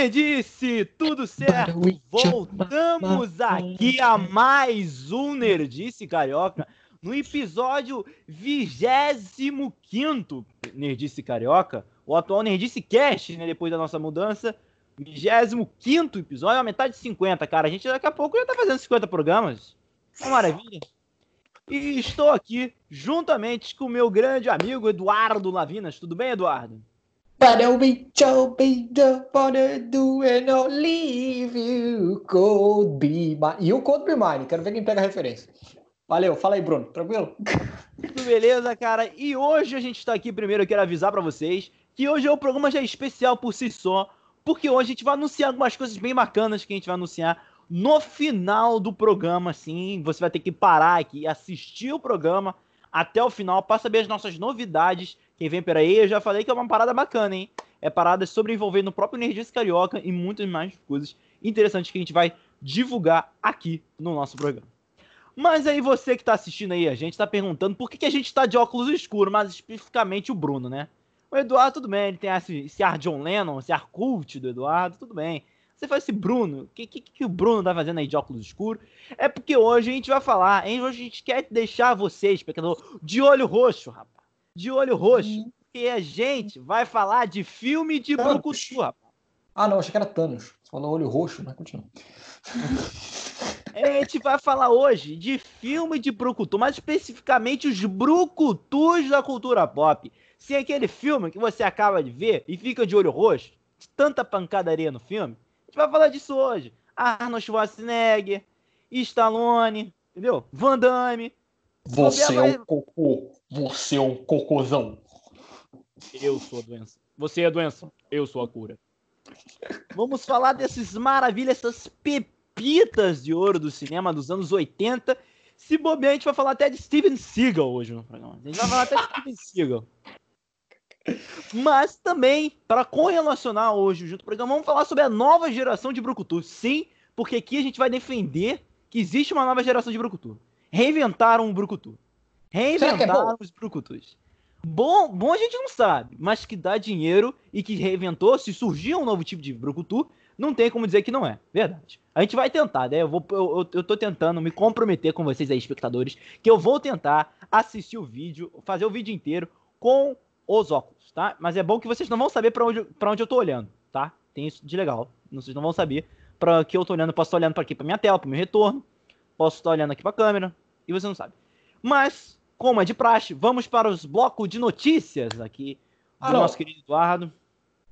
Nerdice, tudo certo? Voltamos aqui a mais um Nerdice Carioca, no episódio 25 Nerdice Carioca, o atual Nerdice Cast, né, depois da nossa mudança, 25 episódio, a metade de 50, cara, a gente daqui a pouco já tá fazendo 50 programas, uma maravilha. E estou aqui juntamente com o meu grande amigo Eduardo Lavinas, tudo bem, Eduardo? Para we jump in the water, do and not leave you, cold be mine. E o Cold Be Mine, quero ver quem pega a referência. Valeu, fala aí, Bruno, tranquilo? Tudo beleza, cara? E hoje a gente tá aqui, primeiro eu quero avisar para vocês que hoje é um programa já especial por si só, porque hoje a gente vai anunciar algumas coisas bem bacanas que a gente vai anunciar no final do programa, assim, você vai ter que parar aqui, assistir o programa até o final para saber as nossas novidades quem vem por aí, eu já falei que é uma parada bacana, hein? É parada sobre envolver no próprio Nerdice Carioca e muitas mais coisas interessantes que a gente vai divulgar aqui no nosso programa. Mas aí você que tá assistindo aí, a gente tá perguntando por que, que a gente tá de óculos escuros, mas especificamente o Bruno, né? O Eduardo, tudo bem, ele tem esse, esse ar John Lennon, esse ar cult do Eduardo, tudo bem. Você faz esse Bruno, o que, que, que, o Bruno tá fazendo aí de óculos escuros? É porque hoje a gente vai falar, hein? Hoje a gente quer deixar vocês, espectador, de olho roxo, rapaz de olho roxo. Hum. E a gente vai falar de filme de Thanos. Brucutu, rapaz. Ah, não, achei que era Thanos. Você falou olho roxo, mas continua. a gente vai falar hoje de filme de Brucutu, mais especificamente os Brucutus da cultura pop. Se aquele filme que você acaba de ver e fica de olho roxo, de tanta pancadaria no filme, gente vai falar disso hoje. Arnold Schwarzenegger, Stallone, entendeu? Van Damme, você é um cocô. Você é um cocôzão. Eu sou a doença. Você é a doença. Eu sou a cura. Vamos falar desses maravilhas, essas pepitas de ouro do cinema dos anos 80. Se bobear, a gente vai falar até de Steven Seagal hoje no programa. A gente vai falar até de Steven Seagal. Mas também, para correlacionar hoje junto ao programa, vamos falar sobre a nova geração de Brucutu. Sim, porque aqui a gente vai defender que existe uma nova geração de Brucutu reinventaram o Brucutu. É reinventaram é os Brucutus. Bom, bom a gente não sabe, mas que dá dinheiro e que reinventou, se surgir um novo tipo de Brucutu, não tem como dizer que não é. Verdade. A gente vai tentar, né? Eu, vou, eu, eu tô tentando me comprometer com vocês aí, espectadores, que eu vou tentar assistir o vídeo, fazer o vídeo inteiro com os óculos, tá? Mas é bom que vocês não vão saber para onde, pra onde eu tô olhando, tá? Tem isso de legal. Vocês não vão saber para que eu tô olhando. Eu posso estar olhando para aqui, para minha tela, para meu retorno. Posso estar olhando aqui para a câmera e você não sabe. Mas, como é de praxe, vamos para os blocos de notícias aqui do ah, nosso querido Eduardo.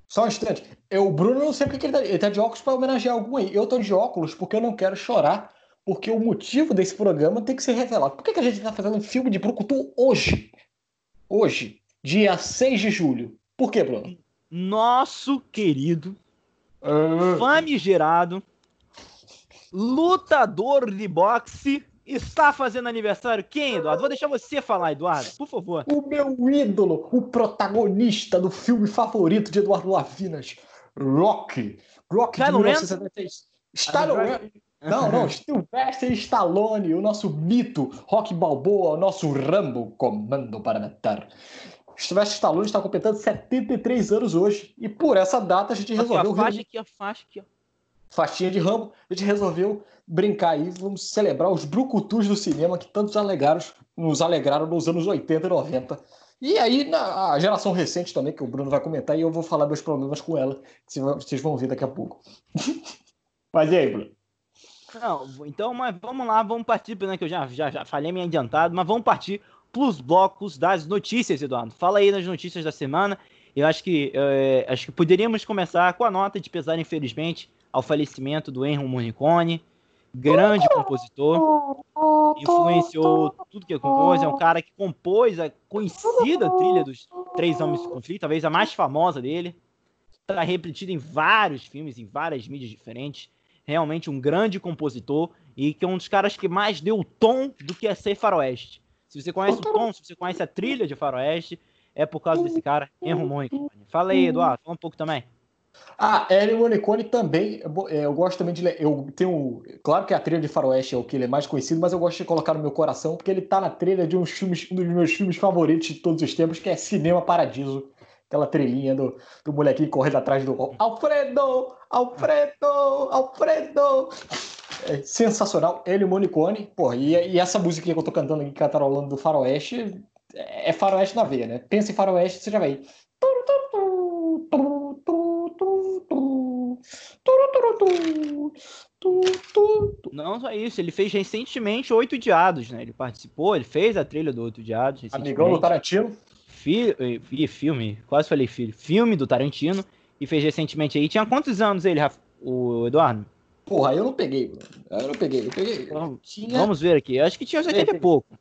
Só um instante. Eu, o Bruno não sei porque ele tá, ele tá de óculos para homenagear algum aí. Eu tô de óculos porque eu não quero chorar, porque o motivo desse programa tem que ser revelado. Por que, que a gente tá fazendo um filme de Brucutu hoje? Hoje, dia 6 de julho. Por que, Bruno? Nosso querido, uh... famigerado, lutador de boxe está fazendo aniversário quem, Eduardo? Vou deixar você falar, Eduardo, por favor. O meu ídolo, o protagonista do filme favorito de Eduardo Lavinas, Rock. Rock de 1976. Stallone. Não, não, Sylvester Stallone, o nosso mito, Rock Balboa, o nosso Rambo, comando para matar. Sylvester Stallone está completando 73 anos hoje. E por essa data a gente resolveu. Aqui, a faixa aqui, a faixa aqui, ó. Faixinha de Rambo, a gente resolveu brincar aí, vamos celebrar os brucutus do cinema que tantos alegaram, nos alegraram nos anos 80 e 90. E aí, na a geração recente também, que o Bruno vai comentar, e eu vou falar meus problemas com ela, que vocês vão ver daqui a pouco. Mas e aí, Bruno? Não, então, mas vamos lá, vamos partir, né, que eu já, já, já falei meio adiantado, mas vamos partir os blocos das notícias, Eduardo. Fala aí nas notícias da semana. Eu acho que, é, acho que poderíamos começar com a nota de pesar, infelizmente, ao falecimento do Henry Morricone grande compositor, influenciou tudo que compôs, é um cara que compôs a conhecida trilha dos Três Homens de Conflito, talvez a mais famosa dele, está repetida em vários filmes, em várias mídias diferentes, realmente um grande compositor e que é um dos caras que mais deu o tom do que é ser faroeste. Se você conhece o tom, se você conhece a trilha de faroeste, é por causa desse cara, Morricone. Fala aí, Eduardo, fala um pouco também. Ah, Ennio Morricone também, é, eu gosto também de, eu tenho, claro que a trilha de Faroeste é o que ele é mais conhecido, mas eu gosto de colocar no meu coração porque ele tá na trilha de filmes, um dos meus filmes favoritos de todos os tempos, que é Cinema Paradiso, aquela trilhinha do, do molequinho correndo atrás do Alfredo, Alfredo, Alfredo. É sensacional. Ele e o Monicone. Porra, e, e essa música que eu tô cantando aqui, cantarolando do Faroeste, é Faroeste na veia, né? Pensa em Faroeste, você já vem. Não só isso, ele fez recentemente Oito Diados, né? Ele participou, ele fez a trilha do Oito Diados. Amigão do Tarantino. Fi, filme, quase falei filho. Filme do Tarantino. E fez recentemente aí. Tinha quantos anos ele, o Eduardo? Porra, eu não peguei, Eu não peguei, eu peguei. Vamos, tinha... vamos ver aqui. Eu acho que tinha uns 80 e pouco.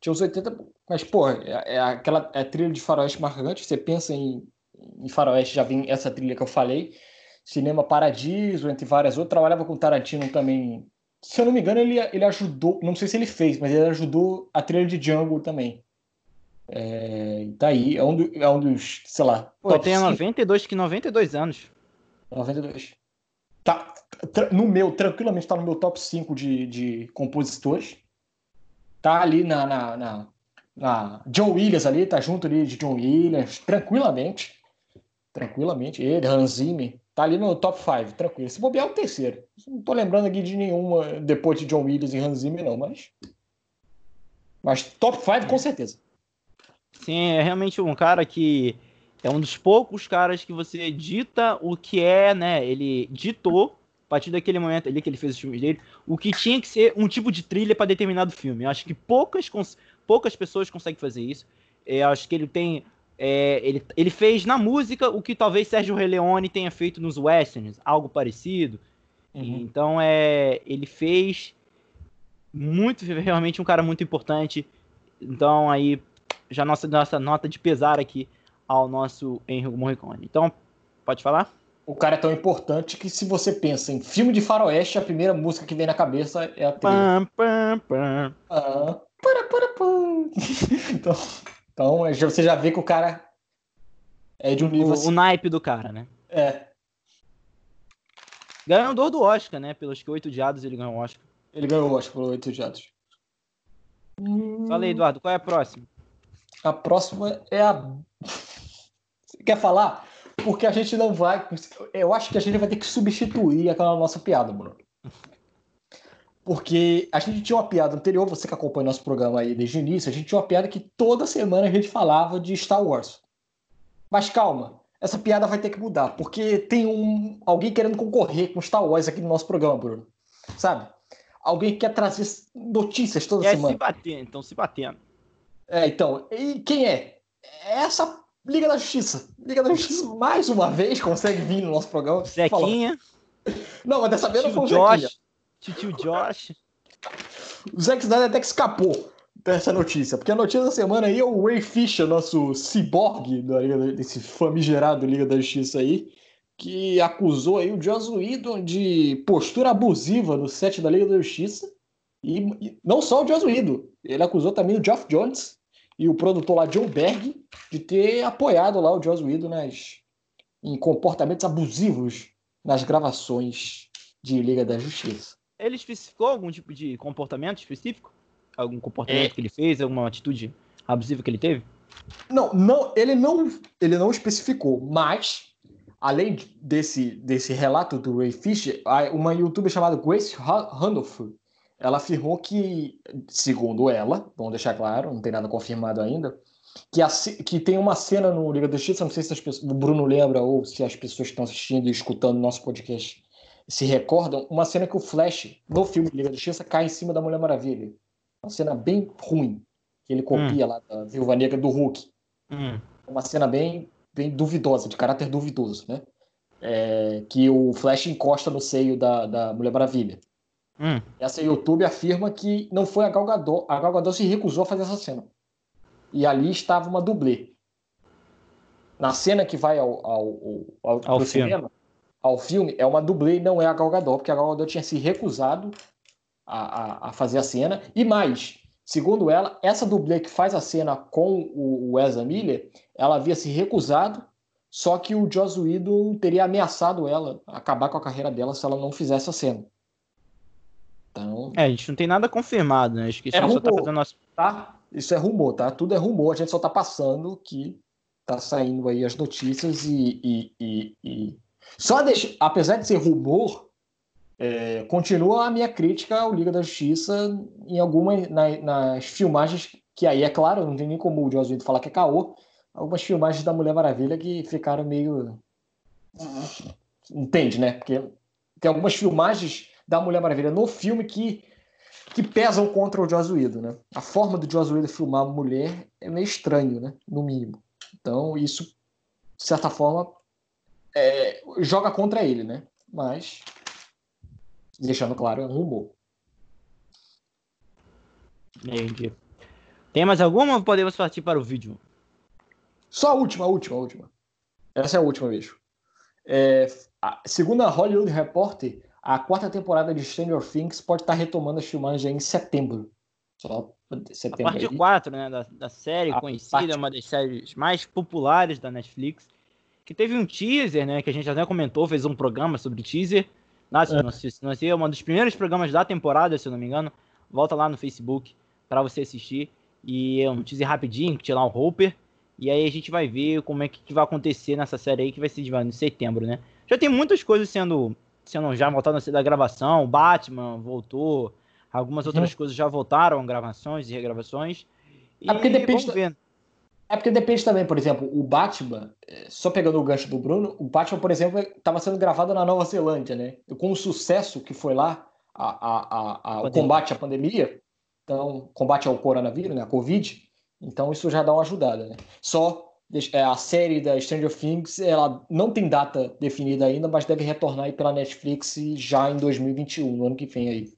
Tinha uns 80 Mas, porra, é, é aquela é trilha de faroeste marcante. Você pensa em, em faroeste, já vem essa trilha que eu falei. Cinema Paradiso, entre várias outras. Trabalhava com Tarantino também. Se eu não me engano, ele, ele ajudou, não sei se ele fez, mas ele ajudou a trilha de Django também. É, tá aí, é um, do, é um dos, sei lá. Pô, tem 92, que 92 anos. 92. Tá, no meu, tranquilamente tá no meu top 5 de, de compositores. Tá ali na, na, na, na John Williams ali, tá junto ali de John Williams, tranquilamente. Tranquilamente. Ele, Hans Zimmer. Tá ali no top 5, tranquilo. Se bobear é o terceiro. Não tô lembrando aqui de nenhuma depois de John Williams e Hans Zimmer, não, mas. Mas top 5 com certeza. Sim, é realmente um cara que é um dos poucos caras que você dita o que é, né? Ele ditou, partir daquele momento ali que ele fez os filmes dele, o que tinha que ser um tipo de trilha para determinado filme. Eu acho que poucas, poucas pessoas conseguem fazer isso. Eu acho que ele tem é, ele, ele fez na música o que talvez Sérgio Leone tenha feito nos westerns, algo parecido. Uhum. Então é, ele fez muito, realmente um cara muito importante. Então aí já nossa nossa nota de pesar aqui ao nosso Henrique Morricone. Então pode falar? O cara é tão importante que se você pensa em filme de faroeste, a primeira música que vem na cabeça é a trilha. Pam, pam, pam. Ah, para, para, para. então, então é, você já vê que o cara é de um nível. O, assim. o naipe do cara, né? É. Ganhador do Oscar, né? Pelos que oito diados ele ganhou o Oscar. Ele ganhou o Oscar pelos oito diados. Fala aí, Eduardo, qual é a próxima? A próxima é a. Você quer falar? Porque a gente não vai. Eu acho que a gente vai ter que substituir aquela nossa piada, Bruno. Porque a gente tinha uma piada anterior, você que acompanha nosso programa aí desde o início, a gente tinha uma piada que toda semana a gente falava de Star Wars. Mas calma, essa piada vai ter que mudar, porque tem um alguém querendo concorrer com Star Wars aqui no nosso programa, Bruno. Sabe? Alguém que quer trazer notícias toda é semana. se batendo, então se batendo. É, então. E quem é? É essa Liga da Justiça. Liga da Justiça, mais uma vez, consegue vir no nosso programa. Zequinha. Não, mas dessa vez não foi o Josh. Tio Josh. O Zack Snyder até que escapou dessa notícia, porque a notícia da semana aí é o Ray Fisher, nosso ciborgue desse famigerado Liga da Justiça aí, que acusou aí o Joss Whedon de postura abusiva no set da Liga da Justiça. E, e não só o Joss Whedon, ele acusou também o Geoff Jones e o produtor lá, John Berg, de ter apoiado lá o Joss Whedon nas, em comportamentos abusivos nas gravações de Liga da Justiça. Ele especificou algum tipo de comportamento específico? Algum comportamento é. que ele fez, alguma atitude abusiva que ele teve? Não, não, ele não, ele não especificou, mas além desse, desse relato do Ray Fisher, uma youtuber chamada Grace Randolph, ela afirmou que, segundo ela, vamos deixar claro, não tem nada confirmado ainda, que, a, que tem uma cena no Liga da Justiça, não sei se pessoas, o Bruno lembra ou se as pessoas que estão assistindo e escutando nosso podcast se recordam, uma cena que o Flash, no filme Liga da Justiça, cai em cima da Mulher Maravilha. Uma cena bem ruim, que ele copia hum. lá da Viúva Negra do Hulk. Hum. Uma cena bem, bem duvidosa, de caráter duvidoso, né? É, que o Flash encosta no seio da, da Mulher Maravilha. Hum. Essa YouTube afirma que não foi a Gal Gadot. A Gal Gadot se recusou a fazer essa cena. E ali estava uma dublê. Na cena que vai ao, ao, ao, ao cinema, ao filme, é uma dublê e não é a Gal Gadot, porque a Gal Gadot tinha se recusado a, a, a fazer a cena. E mais, segundo ela, essa dublê que faz a cena com o, o Ezra Miller, ela havia se recusado, só que o Joss Whedon teria ameaçado ela, acabar com a carreira dela se ela não fizesse a cena. Então... É, a gente não tem nada confirmado, né? Acho que isso é rumor, só tá fazendo nosso... tá? Isso é rumor, tá? Tudo é rumor, a gente só tá passando que tá saindo aí as notícias e, e, e, e... só deixa, apesar de ser rumor, é, continua a minha crítica ao Liga da Justiça em algumas na, nas filmagens que aí é claro, não tem nem como o Josué falar que é caô, algumas filmagens da Mulher Maravilha que ficaram meio entende, né? Porque tem algumas filmagens da Mulher Maravilha no filme que que pesam contra o Josuído, né? A forma do Josuído filmar a mulher é meio estranho, né? No mínimo. Então, isso, de certa forma, é, joga contra ele, né? Mas, deixando claro, é um rumor. Entendi. Tem mais alguma ou podemos partir para o vídeo? Só a última, a última, a última. Essa é a última, vez. É, segundo a Hollywood Reporter, a quarta temporada de Stranger Things pode estar retomando as filmagens em setembro. Só setembro. A parte aí. 4, né, da, da série a conhecida, parte... uma das séries mais populares da Netflix, que teve um teaser, né, que a gente até comentou, fez um programa sobre teaser. Nossa, é. não sei, é um dos primeiros programas da temporada, se eu não me engano. Volta lá no Facebook para você assistir. E é um teaser rapidinho, que tinha lá o Hopper. E aí a gente vai ver como é que vai acontecer nessa série aí, que vai ser de setembro, né? Já tem muitas coisas sendo sendo já voltando da gravação, Batman voltou, algumas uhum. outras coisas já voltaram, gravações e regravações. E é porque depende. Da... É porque depende também, por exemplo, o Batman, é, só pegando o gancho do Bruno, o Batman, por exemplo, estava sendo gravado na Nova Zelândia, né? E com o sucesso que foi lá, a, a, a, o combate à pandemia, então, combate ao coronavírus, né? A Covid, então isso já dá uma ajudada, né? Só é, a série da Stranger Things, ela não tem data definida ainda, mas deve retornar aí pela Netflix já em 2021, no ano que vem aí.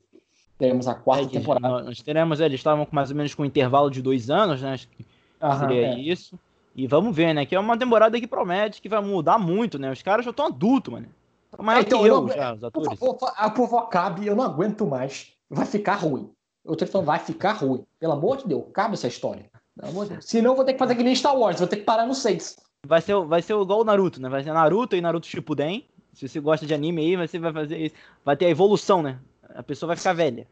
Teremos a quarta é, temporada. Nós teremos, é, eles estavam com mais ou menos com um intervalo de dois anos, né? Acho que Aham, seria é. isso. E vamos ver, né? Que é uma temporada que promete que vai mudar muito, né? Os caras já estão adultos, mano. Estão maior é, então, que eu, não, já, os atores. Por favor, acabe, eu não aguento mais. Vai ficar ruim. Eu tô falando, vai ficar ruim. Pelo amor de Deus, cabe essa história. Se não, vou ter que fazer que nem Star Wars, vou ter que parar no 6. Vai ser, vai ser igual o Naruto, né? Vai ser Naruto e Naruto Shippuden. Se você gosta de anime aí, você vai fazer isso. Vai ter a evolução, né? A pessoa vai ficar velha.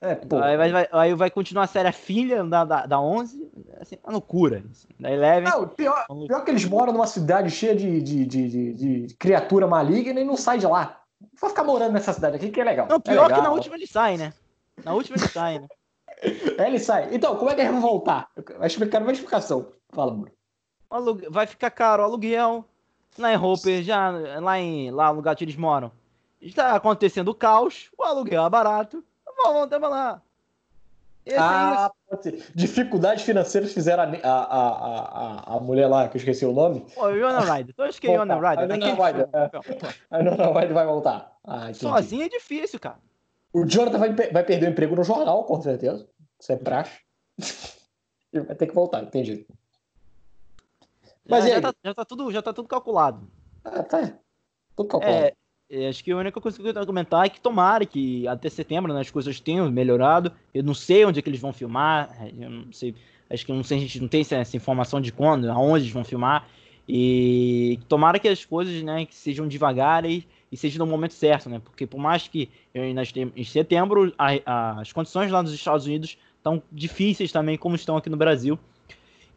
É, pô. Aí vai, vai, aí vai continuar a série a filha da, da, da 11, assim, uma loucura. Da Eleven. Não, pior, pior que eles moram numa cidade cheia de, de, de, de, de criatura maligna e não sai de lá. Vai ficar morando nessa cidade aqui que é legal. Não, pior é legal. que na última ele sai, né? Na última ele sai, né? Ele sai. Então, como é que eles vão voltar? Vai explicar uma explicação. Fala, Bruno. Vai ficar caro o aluguel. Lá em Hopper, já lá em lá no lugar que eles moram. Está acontecendo o caos, o aluguel é barato. Vamos, vamos lá. Esse ah, é pode ser. Dificuldades financeiras fizeram a, a, a, a, mulher lá, que eu esqueci o nome. Ô, Iona Ryder. Tu acha que é Iona Ryder? A Iona Ryder, é. vai voltar. Ah, Sozinho é difícil, cara. O Jonathan vai, vai perder o emprego no jornal, com certeza. Isso é praxe. Ele vai ter que voltar, entendi. Mas já, já, tá, já, tá, tudo, já tá tudo calculado. Ah, tá. Tudo calculado. É, é, acho que a única coisa que eu quero comentar é que tomara que até setembro né, as coisas tenham melhorado. Eu não sei onde é que eles vão filmar. Eu não sei. Acho que não sei, a gente não tem essa, essa informação de quando, aonde eles vão filmar. E tomara que as coisas né, que sejam devagar e seja no momento certo, né? Porque por mais que em setembro a, as condições lá nos Estados Unidos estão difíceis também, como estão aqui no Brasil.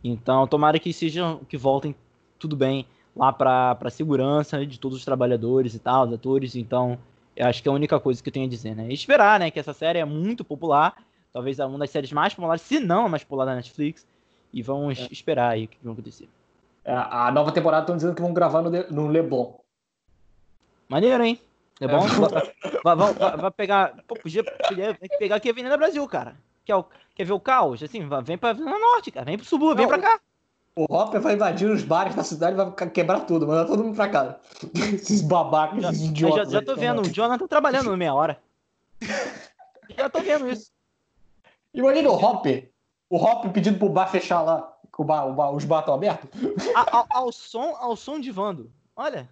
Então, tomara que sejam que voltem tudo bem lá para a segurança de todos os trabalhadores e tal, os atores. Então, eu acho que é a única coisa que eu tenho a dizer, né? E esperar, né? Que essa série é muito popular, talvez uma das séries mais populares, se não a mais popular da Netflix. E vamos é. esperar aí o que vai acontecer. É, a nova temporada estão dizendo que vão gravar no, no Leblon. Maneiro, hein? É bom? vai, vai, vai, vai, pegar. Pô, podia, podia pegar aqui a Avenida Brasil, cara. Quer, quer ver o caos? Assim, vem pra Avenida Norte, cara. Vem pro subúrbio, vem pra cá. O Hopper vai invadir os bares da cidade e vai quebrar tudo, mandar todo mundo pra cá. esses babacas, já, esses idiotas. Já, já tô vendo, o Jonathan trabalhando no meia hora. já tô vendo isso. Imagina o Hopper. O Hopper pedindo pro bar fechar lá. Que o bar, o bar, os bar estão abertos. Ao, ao, som, ao som de Vando. Olha.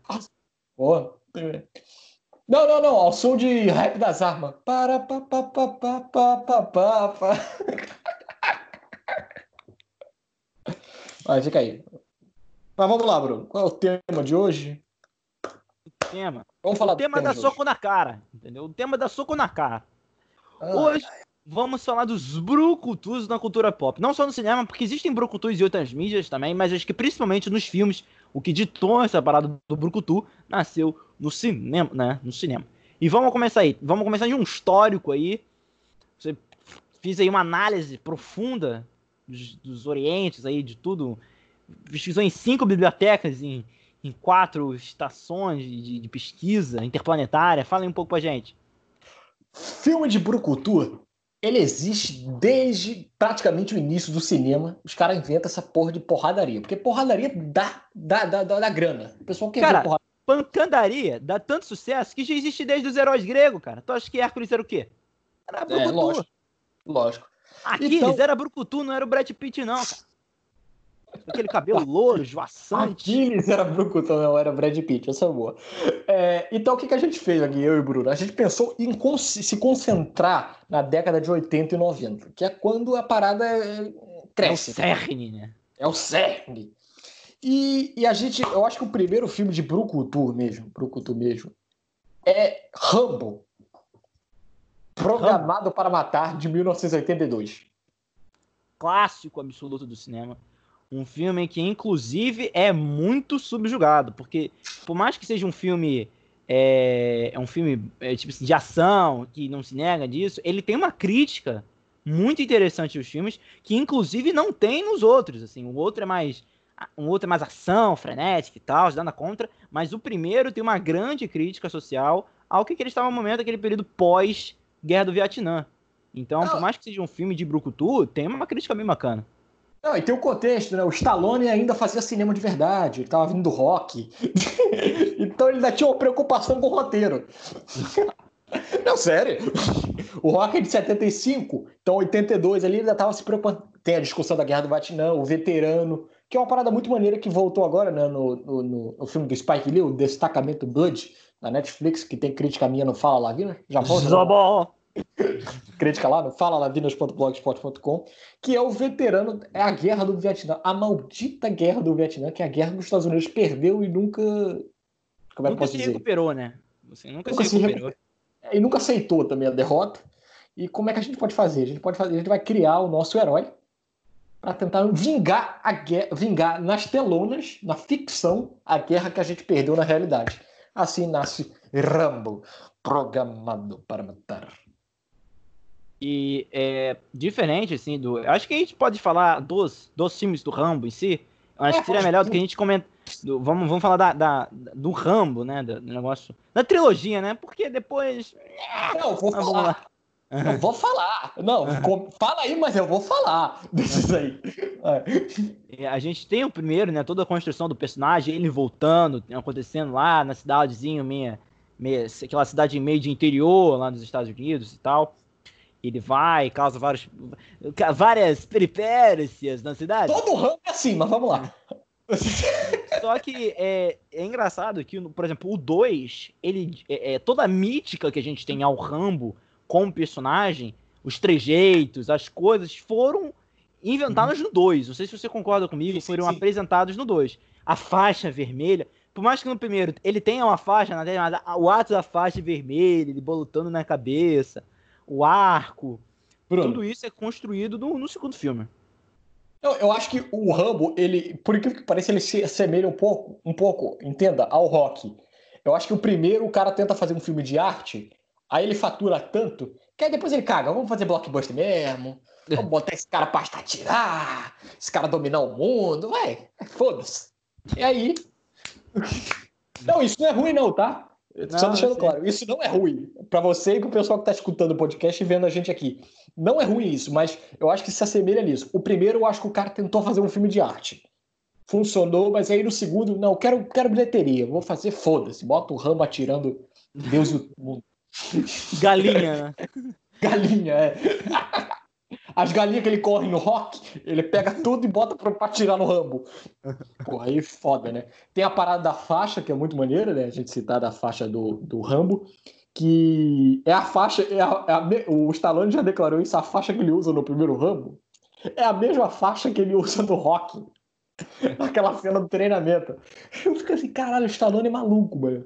Porra. Não, não, não, ao som de rap das armas. Para, pa, pa, pa, pa, pa, pa, pa, pa. Vai, fica aí. Mas vamos lá, Bruno. Qual é o tema de hoje? O tema. Vamos falar o tema, tema da soco na cara, entendeu? O tema da soco na cara. Ah, hoje, vamos falar dos brucutus na cultura pop. Não só no cinema, porque existem brucutus em outras mídias também, mas acho que principalmente nos filmes, o que ditou essa parada do brucutu nasceu no cinema, né? No cinema. E vamos começar aí. Vamos começar de um histórico aí. Você fiz aí uma análise profunda dos, dos Orientes aí, de tudo. Pesquisou em cinco bibliotecas, em, em quatro estações de, de pesquisa interplanetária. Fala aí um pouco pra gente. Filme de Brucutu ele existe desde praticamente o início do cinema. Os caras inventam essa porra de porradaria. Porque porradaria dá, dá, dá, dá, dá grana. O pessoal quer cara, ver porradaria. Pancandaria dá tanto sucesso que já existe desde os heróis gregos, cara. Tu acha que Hércules era o quê? Era Brucutu. É, lógico. lógico. Aquiles então... era Brucutu, não era o Brad Pitt, não, cara. Aquele cabelo louro, esvoaçante. Aquiles era Brucutu, não era Brad Pitt, essa é boa. É, então o que, que a gente fez aqui, eu e o Bruno? A gente pensou em se concentrar na década de 80 e 90, que é quando a parada cresce. É o cerne, né? É o cerne. E, e a gente, eu acho que o primeiro filme de Brucutu mesmo, Brucutu mesmo, é Rambo. Programado Rambo. para Matar, de 1982. Clássico absoluto do cinema. Um filme que, inclusive, é muito subjugado, porque por mais que seja um filme é, é um filme é, tipo assim, de ação, que não se nega disso, ele tem uma crítica muito interessante aos filmes, que inclusive não tem nos outros. Assim, o outro é mais um outro é mais ação, frenética e tal, dando a contra, mas o primeiro tem uma grande crítica social ao que, que ele estava no momento, aquele período pós-guerra do Vietnã. Então, não. por mais que seja um filme de brucutu, tem uma crítica bem bacana. Não, e tem o contexto, né? O Stallone ainda fazia cinema de verdade, ele tava vindo do rock. então ele ainda tinha uma preocupação com o roteiro. Não, sério. O rock é de 75, então 82 ali ainda tava se preocupando. Tem a discussão da Guerra do Vietnã, o veterano, que é uma parada muito maneira que voltou agora né, no, no, no filme do Spike Lee, o Destacamento Blood, na Netflix, que tem crítica minha no Fala Lavina. Já volta. crítica lá no falalavinas.blogspot.com, que é o veterano, é a guerra do Vietnã, a maldita guerra do Vietnã, que é a guerra que os Estados Unidos perdeu e nunca. Como é que nunca se dizer? recuperou, né? Você nunca, nunca se recuperou. Se é, e nunca aceitou também a derrota. E como é que a gente pode fazer? A gente pode fazer, a gente vai criar o nosso herói para tentar vingar a guerra, vingar nas telonas, na ficção, a guerra que a gente perdeu na realidade. Assim nasce Rambo, programado para matar. E é diferente, assim, do. Acho que a gente pode falar dos, dos filmes do Rambo em si. Acho é, que seria melhor do que a gente comentar. Vamos, vamos falar da, da, do Rambo, né? Do, do, negócio. Da trilogia, né? Porque depois. Não, vou falar. Eu vou falar. Não, fala aí, mas eu vou falar desses aí. É. A gente tem o primeiro, né? Toda a construção do personagem, ele voltando, acontecendo lá na cidadezinha, meia, meia, aquela cidade meio de interior lá nos Estados Unidos e tal. Ele vai, causa vários, várias peripécias na cidade. Todo ramo é assim, mas vamos lá. Só que é, é engraçado que, por exemplo, o 2, ele é, é, toda a mítica que a gente tem ao Rambo como personagem, os trejeitos, as coisas foram inventadas uhum. no 2. Não sei se você concorda comigo, sim, foram sim. apresentados no 2. A faixa vermelha, por mais que no primeiro ele tenha uma faixa, mas o ato da faixa vermelha, ele bolutando na cabeça, o arco. Bruno. Tudo isso é construído no, no segundo filme. Eu, eu, acho que o Rambo, ele, por incrível que pareça, ele se assemelha um pouco, um pouco, entenda, ao rock. Eu acho que o primeiro o cara tenta fazer um filme de arte, aí ele fatura tanto, que aí depois ele caga, vamos fazer blockbuster mesmo, vamos botar esse cara pra atirar, esse cara dominar o mundo, vai, foda-se. E aí. Não, isso não é ruim, não, tá? Não, Só deixando claro, isso não é ruim. Para você e para o pessoal que está escutando o podcast e vendo a gente aqui. Não é ruim isso, mas eu acho que se assemelha nisso. O primeiro, eu acho que o cara tentou fazer um filme de arte. Funcionou, mas aí no segundo, não, quero, quero bilheteria. Vou fazer, foda-se. Bota o ramo atirando Deus e o mundo. Galinha, né? Galinha, é. As galinhas que ele corre no rock, ele pega tudo e bota pra, tirar no Rambo. Pô, aí foda, né? Tem a parada da faixa, que é muito maneira, né? A gente citar da faixa do, do Rambo, que é a faixa. É a, é a, o Stallone já declarou isso, a faixa que ele usa no primeiro Rambo é a mesma faixa que ele usa no rock. Aquela cena do treinamento. Eu fico assim, caralho, o Stallone é maluco, mano.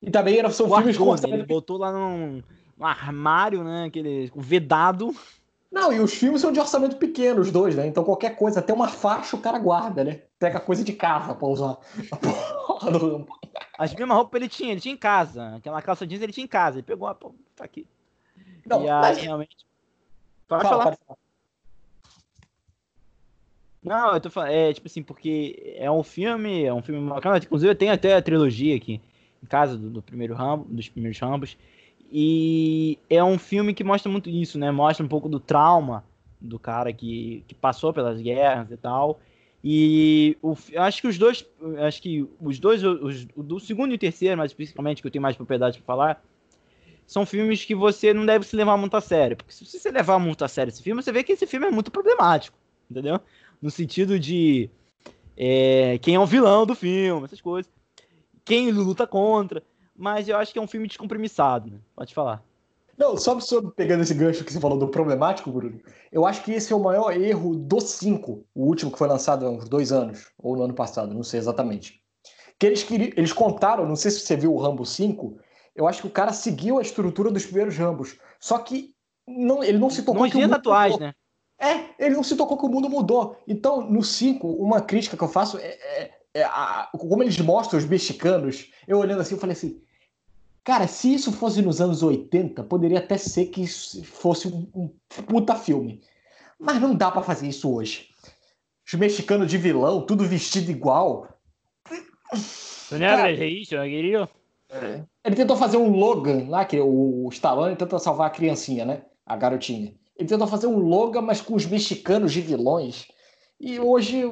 E também era, são o filmes Argone, Ele botou lá num, num armário, né? Aquele vedado Não, e os filmes são de orçamento pequeno, os dois, né? Então qualquer coisa, até uma faixa o cara guarda, né? Pega coisa de casa pra usar. A porra do As mesmas roupas ele tinha, ele tinha em casa. Aquela calça jeans ele tinha em casa. Ele pegou, a pô, tá aqui. Não, e aí, mas... realmente. Pode fala, falar. Pode Não, eu tô falando, é tipo assim, porque é um filme, é um filme bacana, inclusive tem até a trilogia aqui em casa do, do primeiro Rambo, dos primeiros Rambos. E é um filme que mostra muito isso, né? Mostra um pouco do trauma do cara que, que passou pelas guerras e tal. E o, acho que os dois, acho que os dois, os, do segundo e o terceiro, mas principalmente que eu tenho mais propriedade para falar, são filmes que você não deve se levar muito a sério. Porque se você levar muito a sério esse filme, você vê que esse filme é muito problemático, entendeu? No sentido de é, quem é o vilão do filme, essas coisas. Quem ele luta contra mas eu acho que é um filme descompromissado, né? Pode falar. Não, só pegando esse gancho que você falou do problemático, Bruno, eu acho que esse é o maior erro do 5, o último que foi lançado há uns dois anos, ou no ano passado, não sei exatamente. Que eles, queriam, eles contaram, não sei se você viu o Rambo 5, eu acho que o cara seguiu a estrutura dos primeiros Rambos. Só que não, ele não se tocou não que o tatuagem, mudou. né? É, ele não se tocou que o mundo mudou. Então, no 5, uma crítica que eu faço é, é a, como eles mostram os mexicanos, eu olhando assim, eu falei assim, Cara, se isso fosse nos anos 80, poderia até ser que isso fosse um, um puta filme. Mas não dá para fazer isso hoje. Os mexicanos de vilão, tudo vestido igual. Cara, é isso, querido? É. Ele tentou fazer um Logan lá, que é o Stallone tenta salvar a criancinha, né? A garotinha. Ele tentou fazer um Logan, mas com os mexicanos de vilões. E hoje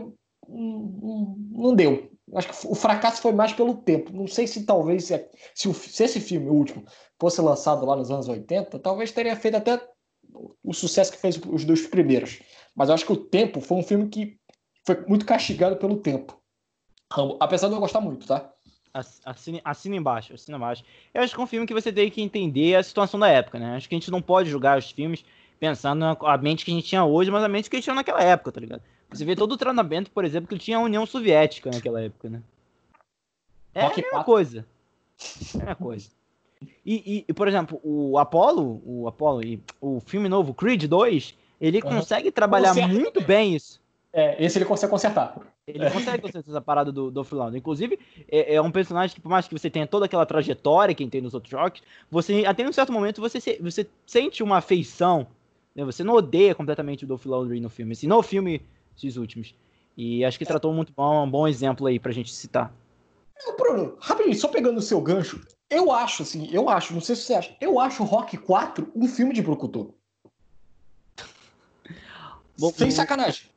não deu. Acho que o fracasso foi mais pelo tempo. Não sei se talvez, se, se, se esse filme, o último, fosse lançado lá nos anos 80, talvez teria feito até o sucesso que fez os dois primeiros. Mas eu acho que o tempo foi um filme que foi muito castigado pelo tempo. Apesar de eu gostar muito, tá? Assina, assina embaixo, assina embaixo. Eu acho que é um filme que você tem que entender a situação da época, né? Acho que a gente não pode julgar os filmes pensando na mente que a gente tinha hoje, mas a mente que a gente tinha naquela época, tá ligado? Você vê todo o treinamento, por exemplo, que tinha a União Soviética naquela época, né? É Rock a mesma 4. coisa. É a mesma coisa. E, e, por exemplo, o Apollo, o Apollo e o filme novo Creed 2, ele uhum. consegue trabalhar muito também. bem isso. É, esse ele consegue consertar. Ele é. consegue consertar essa parada do, do Freelander. Inclusive, é, é, um personagem que, por mais que você tenha toda aquela trajetória que tem nos outros jogos, você, até um certo momento, você, se, você sente uma afeição. Né? Você não odeia completamente o Dolph Lundgren no filme. Se no filme esses últimos. E acho que é. tratou muito bom, um bom exemplo aí pra gente citar. Bruno, rapidinho, só pegando o seu gancho, eu acho, assim, eu acho, não sei se você acha, eu acho Rock 4 um filme de Brucutu. Bom, Sem sacanagem.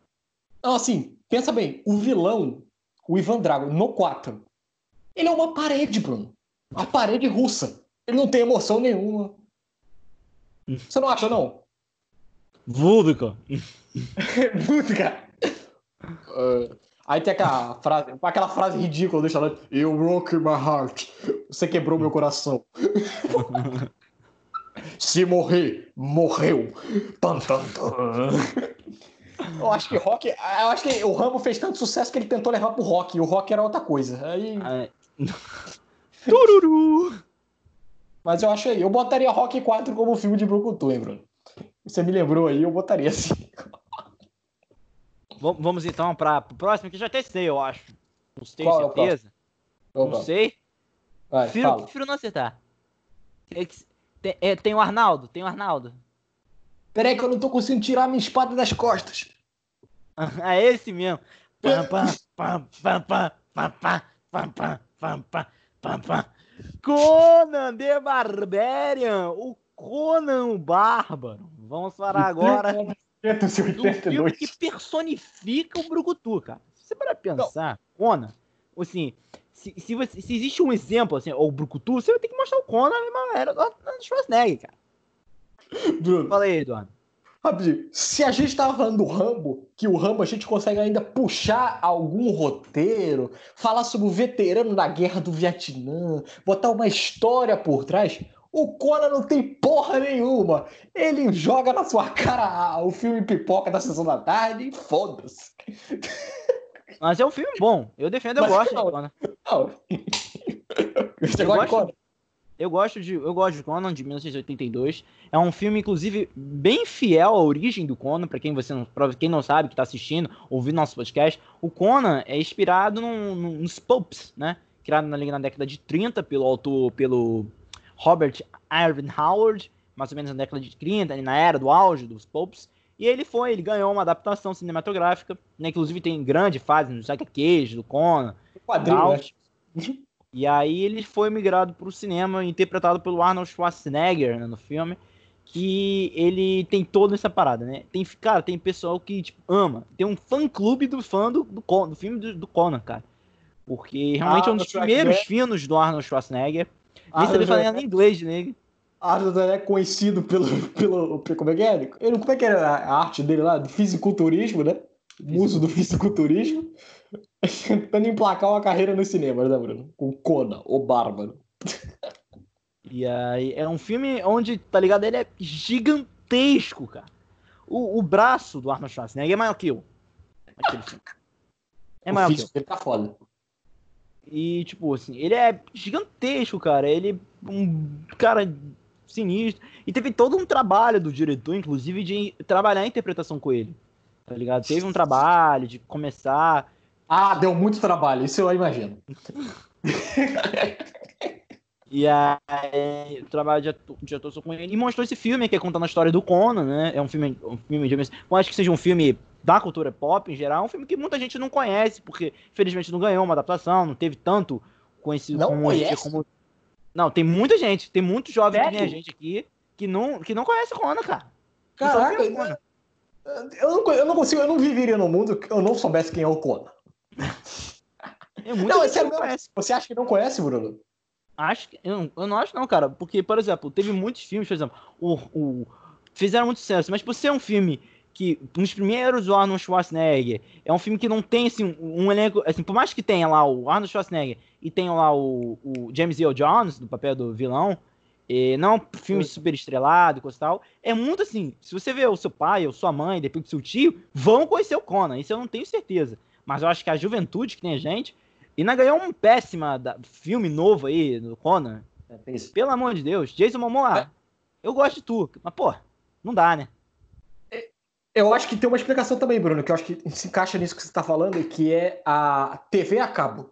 Não, assim, pensa bem, o vilão, o Ivan Drago, no 4, ele é uma parede, Bruno. Uma parede russa. Ele não tem emoção nenhuma. Hum. Você não acha, não? Vúdica. Vúdica. Uh, aí tem aquela frase, aquela frase ridícula do Stallone, You broke my heart. Você quebrou meu coração. Se morrer, morreu. Tan, tan, tan. Eu acho que rock. Eu acho que o Rambo fez tanto sucesso que ele tentou levar pro rock. E o rock era outra coisa. Aí. Tururu! Mas eu acho aí. Eu botaria Rock 4 como filme de Brucutu, hein, Bruno? Você me lembrou aí, eu botaria assim. Vamos então para o próximo, que já testei, eu acho. Não tenho Qual certeza. É não sei. Vai, prefiro, prefiro não acertar. Tem, é, tem o Arnaldo, tem o Arnaldo. Peraí que eu não tô conseguindo tirar minha espada das costas. é esse mesmo. Pam, pam, pam, pam, pam, pam, pam, pam, pam, pam, pam, pam, pam. Conan the Barbarian, o Conan o Bárbaro. Vamos falar agora 1982. do filme que personifica o Brucutu, cara. Se você para pensar, não. Conan, assim, se, se, você, se, existe um exemplo, assim, ou o Brucutu, você vai ter que mostrar o Conan na mesma era do Schwarzenegger, cara. Bruno. Fala aí, Eduardo. Rapidinho, se a gente tava falando do Rambo, que o Rambo a gente consegue ainda puxar algum roteiro, falar sobre o veterano da guerra do Vietnã, botar uma história por trás, o Conan não tem porra nenhuma. Ele joga na sua cara o filme pipoca da sessão da tarde e foda-se. Mas é um filme bom. Eu defendo, eu Mas gosto não, de Conan. Não. Você gosta de Conan? Eu gosto de, eu gosto de Conan de 1982. É um filme inclusive bem fiel à origem do Conan, para quem você não, para quem não sabe que tá assistindo, ouvindo nosso podcast. O Conan é inspirado num, num, nos Popes, né? Criado na, na década de 30 pelo autor pelo Robert Irvin Howard, mais ou menos na década de 30, na era do auge dos Popes. E ele foi, ele ganhou uma adaptação cinematográfica, né? Inclusive tem grande fase no Zack Cage, do Conan. Quadrinho, né? E aí ele foi migrado para o cinema, interpretado pelo Arnold Schwarzenegger né, no filme. Que ele tem toda essa parada, né? Tem, cara, tem pessoal que tipo, ama. Tem um fã-clube do fã do, do, do filme do, do, Conan, cara. Porque realmente ah, é um dos primeiros filmes do Arnold Schwarzenegger. Nem sabia falar em inglês, né? Arnold é conhecido pelo, pelo. Como é que é? Ele, como é que era a arte dele lá? Do fisiculturismo, né? Muso do fisiculturismo. Tentando emplacar uma carreira no cinema, né, Bruno? Com Conan, o Bárbaro. E aí, é um filme onde, tá ligado? Ele é gigantesco, cara. O, o braço do Arnold Schwarzenegger é maior que eu. É maior que eu. Ele tá foda. E, tipo, assim, ele é gigantesco, cara. Ele um cara sinistro. E teve todo um trabalho do diretor, inclusive, de trabalhar a interpretação com ele. Tá ligado? Teve um trabalho de começar. Ah, deu muito trabalho, isso eu imagino. e aí, o trabalho de, ator, de atuação com ele. E mostrou esse filme que é contando a história do Conan, né? É um filme, um filme de. Eu acho que seja um filme da cultura pop em geral. É um filme que muita gente não conhece, porque infelizmente não ganhou uma adaptação, não teve tanto conhecido não como, conhece? como. Não, tem muita gente, tem muito jovem Sério? que nem a gente aqui que não, que não conhece Conan, cara. Caraca, eu não, eu não consigo, eu não viveria no mundo que eu não soubesse quem é o Conan. É muito não, é sério, conhece. Você acha que não conhece, Bruno? Acho que. Eu, eu não acho, não, cara. Porque, por exemplo, teve muitos filmes, por exemplo, o, o, fizeram muito sucesso, mas por ser um filme que dos primeiros do Arnold Schwarzenegger é um filme que não tem assim um elenco assim por mais que tenha lá o Arnold Schwarzenegger e tenha lá o, o James Earl Jones no papel do vilão e não um filme super estrelado e tal é muito assim se você vê o seu pai ou sua mãe depois do seu tio vão conhecer o Conan isso eu não tenho certeza. Mas eu acho que a juventude que tem a gente e ainda ganhou um péssima da, filme novo aí do Conan. É, pelo amor de Deus Jason Momoa é. eu gosto de tu mas pô não dá né eu acho que tem uma explicação também, Bruno, que eu acho que se encaixa nisso que você está falando, que é a TV a cabo.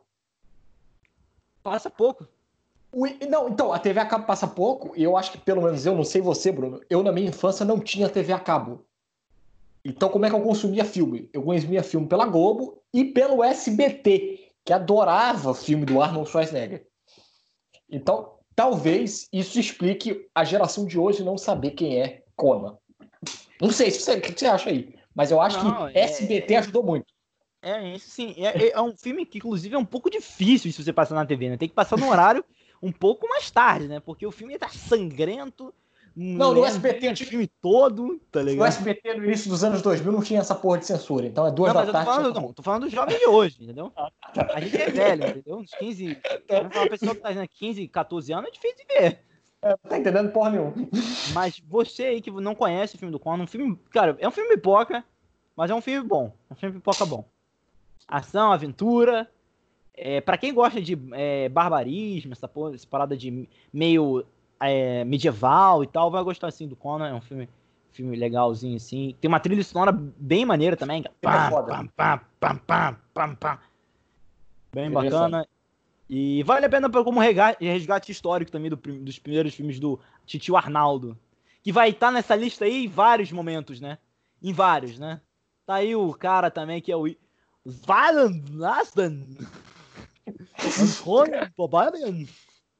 Passa pouco. O, não, então, a TV a cabo passa pouco, e eu acho que, pelo menos eu, não sei você, Bruno, eu na minha infância não tinha TV a cabo. Então, como é que eu consumia filme? Eu consumia filme pela Globo e pelo SBT, que adorava filme do Arnold Schwarzenegger. Então, talvez isso explique a geração de hoje não saber quem é Conan. Não sei se você, o que você acha aí, mas eu acho não, que é, SBT é, ajudou muito. É, isso sim. É, é, um filme que, inclusive, é um pouco difícil se você passar na TV, né? Tem que passar no horário um pouco mais tarde, né? Porque o filme tá sangrento. Não, no SBT o filme todo, tá ligado? No SBT no início dos anos 2000 não tinha essa porra de censura, então é duas não, da tarde. Tô falando, não, tô falando do jovem de hoje, entendeu? A gente é velho, entendeu? Uns 15. Uma pessoa que tá fazendo 15, 14 anos é difícil de ver. É, tá entendendo porra nenhuma. Mas você aí que não conhece o filme do Conan, um filme, cara, é um filme pipoca, mas é um filme bom. É um filme pipoca bom. Ação, aventura. É, para quem gosta de é, barbarismo, essa, porra, essa parada de meio é, medieval e tal, vai gostar assim do Conan. É um filme, filme legalzinho assim. Tem uma trilha sonora bem maneira também. Pam, pam, pam, pam, pam, pam, pam. Bem bacana. E vale a pena como resgate histórico também do, dos primeiros filmes do Titio Arnaldo. Que vai estar tá nessa lista aí em vários momentos, né? Em vários, né? Tá aí o cara também que é o Valen Nastan.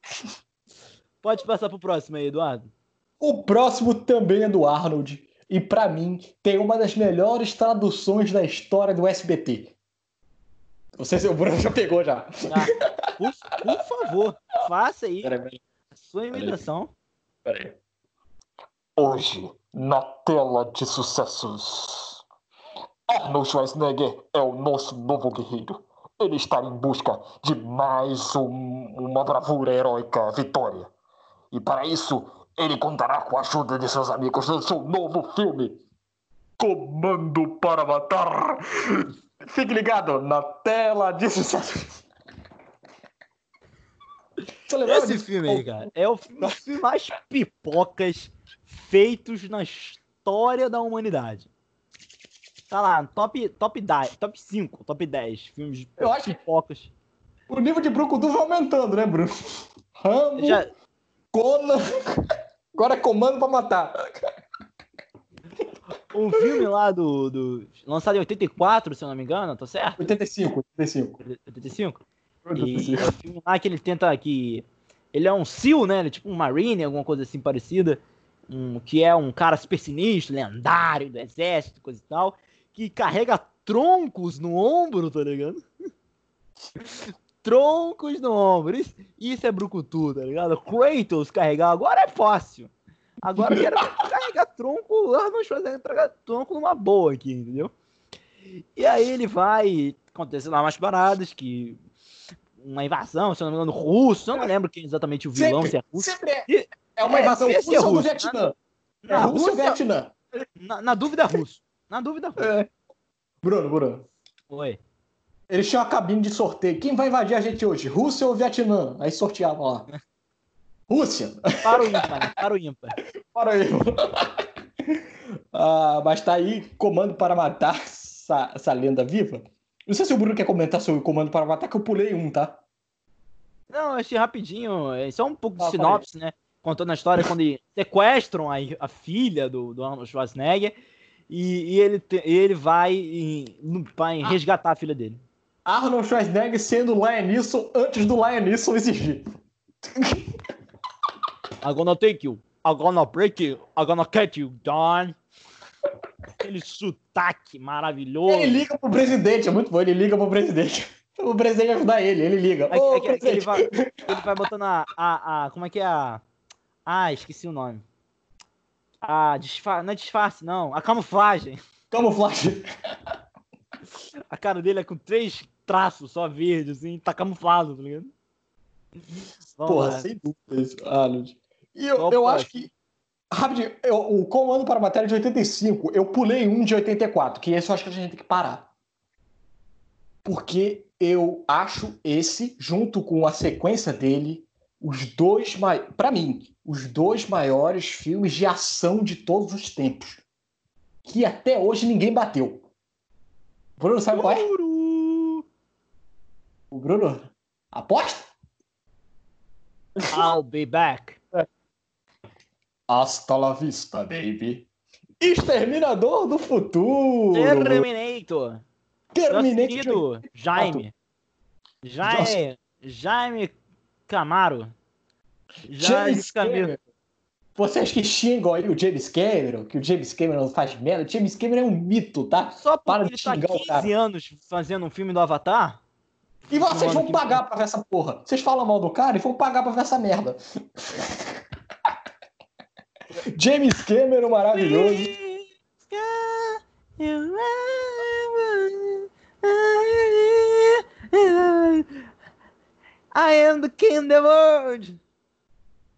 Pode passar pro próximo aí, Eduardo. O próximo também é do Arnold. E para mim tem uma das melhores traduções da história do SBT. Não sei se o Bruno já pegou já. Ah, por, por, favor, faça aí peraí, a sua imitação. Peraí. Hoje, na tela de sucessos, Arnold Schwarzenegger é o nosso novo guerreiro. Ele está em busca de mais um, uma bravura heróica vitória. E para isso, ele contará com a ajuda de seus amigos no seu novo filme, Comando para Matar. Fique ligado na tela de sucesso. Esse filme aí, cara, é o filme mais pipocas feitos na história da humanidade. Tá lá, top, top, 10, top 5, top 10 filmes de Eu acho pipocas. O nível de Brucutu vai aumentando, né, Bruno? Rambo, Já... Conan, agora é comando pra matar. Um filme lá do, do. lançado em 84, se eu não me engano, tá certo? 85, 85. 85? E é o filme lá que ele tenta que. Ele é um SEAL, né? Ele é tipo um Marine, alguma coisa assim parecida. Um, que é um cara super sinistro, lendário do exército, coisa e tal. Que carrega troncos no ombro, tá ligado? troncos no ombro. Isso, isso é brucutu, tá ligado? Kratos carregar agora é fácil. Agora eu quero carregar tronco, Arnold Schwarzenegger carregar tronco numa boa aqui, entendeu? E aí ele vai, acontece lá umas paradas que uma invasão, se não me engano, russo, eu não lembro quem é exatamente o vilão, sempre, se é russo. Sempre é, é uma invasão é, russa é russo, ou Vietnã? Na, é Rússia ou Vietnã? Na, na, dúvida, russo. Na dúvida, russo. É. Bruno, Bruno. Oi. Eles tinham uma cabine de sorteio. Quem vai invadir a gente hoje? Rússia ou Vietnã? Aí sorteavam lá. Rússia. Para o ímpar, para o ímpar. Para o ímpar. ah, mas tá aí, comando para matar essa, essa lenda viva. Não sei se o Bruno quer comentar sobre o comando para matar, que eu pulei um, tá? Não, achei rapidinho. É só um pouco de ah, sinopse, né? Contando a história quando sequestram a, a filha do, do Arnold Schwarzenegger e, e ele, te, ele vai, em, vai ah. resgatar a filha dele. Arnold Schwarzenegger sendo Lion Neeson antes do Lion Neeson existir. I'm gonna take you. I'm gonna break you. I'm gonna cut you, Don. Aquele sotaque maravilhoso. Ele liga pro presidente, é muito bom. Ele liga pro presidente. O presidente ajudar ele, ele liga. É, é, é, ele, vai, ele vai botando a, a, a. Como é que é a. Ah, esqueci o nome. A disfarce. Não é disfarce, não. A camuflagem. Camuflagem. A cara dele é com três traços só verdes, assim, tá camuflado, tá ligado? Vamos Porra, lá. sem dúvidas, Arnold. E eu, eu acho que. Rapidinho, eu, o comando para a matéria de 85, eu pulei um de 84, que esse eu acho que a gente tem que parar. Porque eu acho esse, junto com a sequência dele, os dois maiores. Para mim, os dois maiores filmes de ação de todos os tempos. Que até hoje ninguém bateu. Bruno, sabe qual é? O Bruno? Aposta? I'll be back. Hasta la vista, baby. Exterminador do futuro. Terminator. Terminator. Jaime. Jaime. Jaime Camaro. James Cameron. Vocês que xingam aí o James Cameron, que o James Cameron faz merda, o James Cameron é um mito, tá? Só porque Para ele de tá 15 anos fazendo um filme do Avatar? E vocês vão pagar pra ver essa porra. Vocês falam mal do cara e vão pagar pra ver essa merda. James Cameron maravilhoso. I am the king of the world.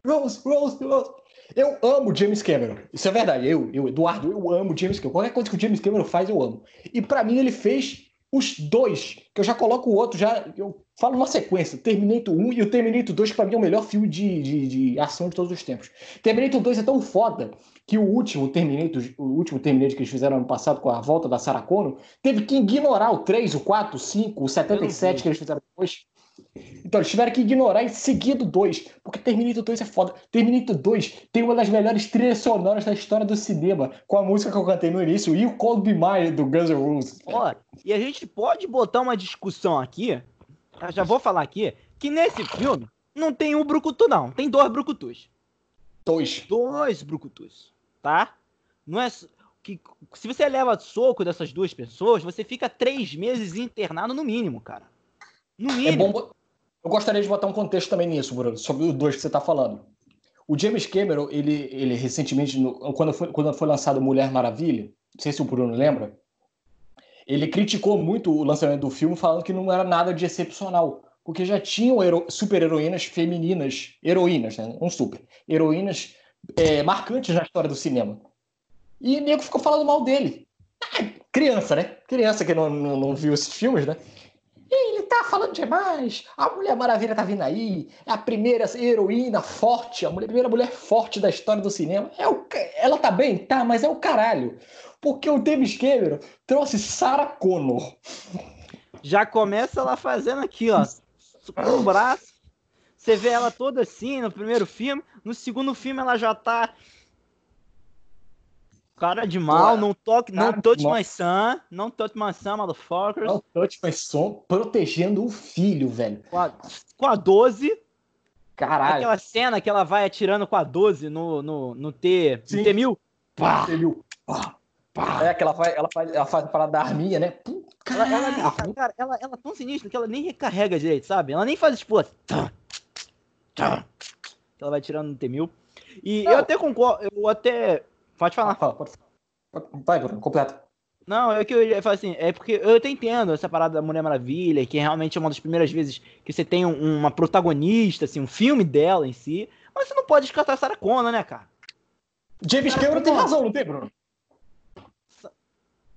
Rose, Rose, Rose. Eu amo James Cameron. Isso é verdade. Eu, eu, Eduardo, eu amo James Cameron. Qualquer coisa que o James Cameron faz, eu amo. E para mim ele fez os dois, que eu já coloco o outro, já eu falo uma sequência, Terminator 1 e o Terminator 2, que pra mim é o melhor filme de, de, de ação de todos os tempos. Terminator 2 é tão foda que o último Terminator, o último Terminator que eles fizeram ano passado com a volta da Sarah Connor, teve que ignorar o 3, o 4, o 5, o 77 que eles fizeram depois. Então, eles tiveram que ignorar em seguida o 2, porque Terminator 2 é foda. Terminator 2 tem uma das melhores trilhas sonoras da história do cinema, com a música que eu cantei no início, e o Cold Be Mine do Guns N' Roses. Ó, e a gente pode botar uma discussão aqui, já vou falar aqui, que nesse filme não tem um brucutu não, tem dois brucutus. Dois. Dois brucutus, tá? Não é que se você leva soco dessas duas pessoas, você fica três meses internado no mínimo, cara. No mínimo. É bom, eu gostaria de botar um contexto também nisso, Bruno, sobre os dois que você está falando. O James Cameron, ele, ele recentemente, no, quando, foi, quando foi lançado Mulher Maravilha, não sei se o Bruno lembra, ele criticou muito o lançamento do filme, falando que não era nada de excepcional, porque já tinham super-heroínas femininas, heroínas, né? não super, heroínas é, marcantes na história do cinema. E o nego ficou falando mal dele. Ah, criança, né? Criança que não, não, não viu esses filmes, né? Ele tá falando demais. A Mulher Maravilha tá vindo aí. É a primeira heroína forte, a mulher, primeira mulher forte da história do cinema. É o, ela tá bem? Tá, mas é o caralho. Porque o James Cameron trouxe Sarah Connor. Já começa ela fazendo aqui, ó. Com o braço. Você vê ela toda assim no primeiro filme. No segundo filme ela já tá Cara de mal, não toque, não touch my son, não touch my son, motherfuckers. Não touch my son, protegendo o filho, velho. Com a, com a 12. Caralho. Aquela cena que ela vai atirando com a 12 no, no, no T, Sim. no T-1000. Pá. T-1000. Pá. Pá. É que ela faz, ela faz, ela faz para da arminha, né? Pum, ela, ela, cara, ela, ela é tão sinistra que ela nem recarrega direito, sabe? Ela nem faz tipo. Tá, ela vai tirando no T-1000. E não. eu até concordo, eu até Pode falar. Fala, pode Vai, Bruno, completa. Não, é que eu ia falar assim, é porque eu até entendo essa parada da Mulher Maravilha, que realmente é uma das primeiras vezes que você tem um, uma protagonista, assim, um filme dela em si, mas você não pode descartar a Sarah Connor, né, cara? James Cameron tem razão, não tem, Bruno?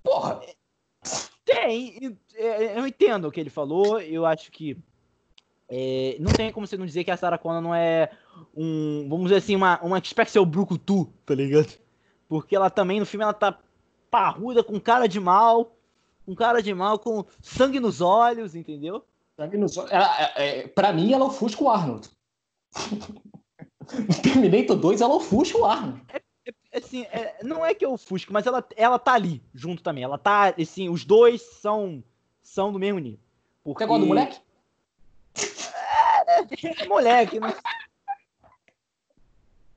Porra! Tem, é, eu entendo o que ele falou, eu acho que é, não tem como você não dizer que a Sarah Connor não é um, vamos dizer assim, uma, uma Special Brucutu, tá ligado? Porque ela também, no filme, ela tá parruda, com cara de mal, com cara de mal, com sangue nos olhos, entendeu? Sangue nos olhos. Ela, é, é pra mim, ela ofusca o Arnold. no Terminator 2, ela ofusca o Arnold. É, assim, é, não é que eu ofusco, mas ela, ela tá ali, junto também. Ela tá, assim, os dois são, são do mesmo nível. Porque... Você gosta do moleque? É, moleque, né?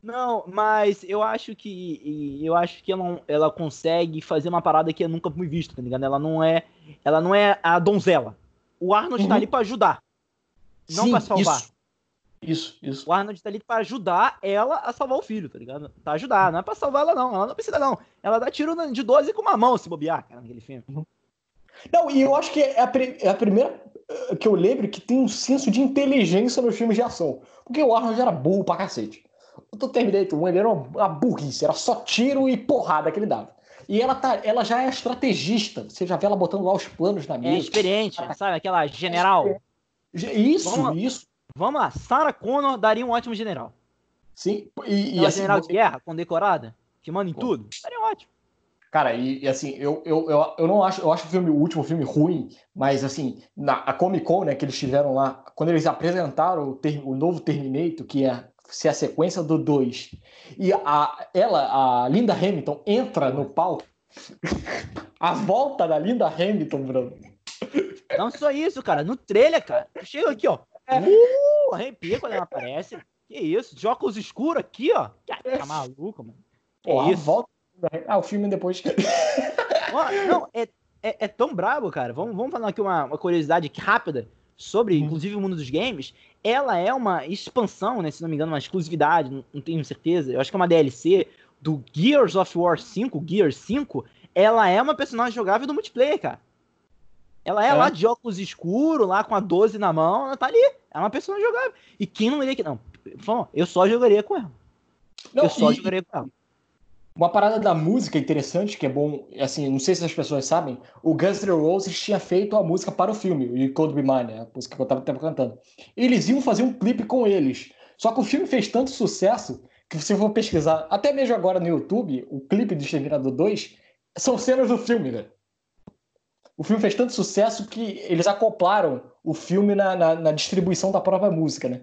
Não, mas eu acho que eu acho que ela, ela consegue fazer uma parada que eu nunca fui visto, tá ligado? Ela não é, ela não é a donzela. O Arnold tá uhum. tá ali para ajudar, não para salvar. Isso. Isso, isso. O Arnold tá ali pra ajudar ela a salvar o filho, tá ligado? Pra ajudar, não é pra salvar ela, não. Ela não precisa, não. Ela dá tiro de 12 com uma mão, se bobear, cara, naquele filme. Não, e eu acho que é a, é a, primeira eh, que eu lembro que tem um senso de inteligência nos filmes de ação. Porque o Arnold era burro pra cacete. O Terminator 1 ele era uma burrice, era só tiro e porrada que ele dava. E ela, tá, ela já é estrategista. Você já vê ela botando lá os planos na mesa. É experiente, tá... sabe? Aquela general. Isso, vamos, isso. Vamos lá. Sarah Connor daria um ótimo general. Sim. E, e assim, general de guerra, condecorada, que manda em Pô. tudo. Daria ótimo. Cara, e, e, assim, eu, eu, eu, eu não acho, eu acho o filme, o último filme ruim, mas assim, na a Comic Con, né, que eles tiveram lá, quando eles apresentaram o, ter, o novo Terminator, que é se é a sequência do 2 e a, ela, a Linda Hamilton, entra no palco, a volta da Linda Hamilton, Bruno. Não só isso, cara. No trailer, cara. Chega aqui, ó. É. Uh, arrepia quando ela aparece. Que isso? De óculos escuros aqui, ó. Tá maluco, mano. Que isso? Volta... Ah, o filme depois. não, é, é, é, tão brabo, cara. Vamos, vamos falar aqui uma, uma curiosidade rápida sobre, uhum. inclusive, o mundo dos games ela é uma expansão, né? Se não me engano, uma exclusividade, não, não tenho certeza. Eu acho que é uma DLC do Gears of War 5, Gears 5. Ela é uma personagem jogável do multiplayer, cara. Ela é, é, lá de óculos escuros, lá com a 12 na mão, ela tá ali. É uma personagem jogável. E quem não iria que. Não, eu só jogaria com ela. Não, eu só e... jogaria com ela. Uma parada da música interessante, que é bom, assim, não sei se as pessoas sabem, o Guns N' Roses tinha feito a música para o filme, o Cold Be Mine, a música que eu tava, tava cantando. Eles iam fazer um clipe com eles. Só que o filme fez tanto sucesso que se você for pesquisar, até mesmo agora no YouTube, o clipe do Exterminador 2 são cenas do filme, né? O filme fez tanto sucesso que eles acoplaram o filme na, na, na distribuição da própria música, né?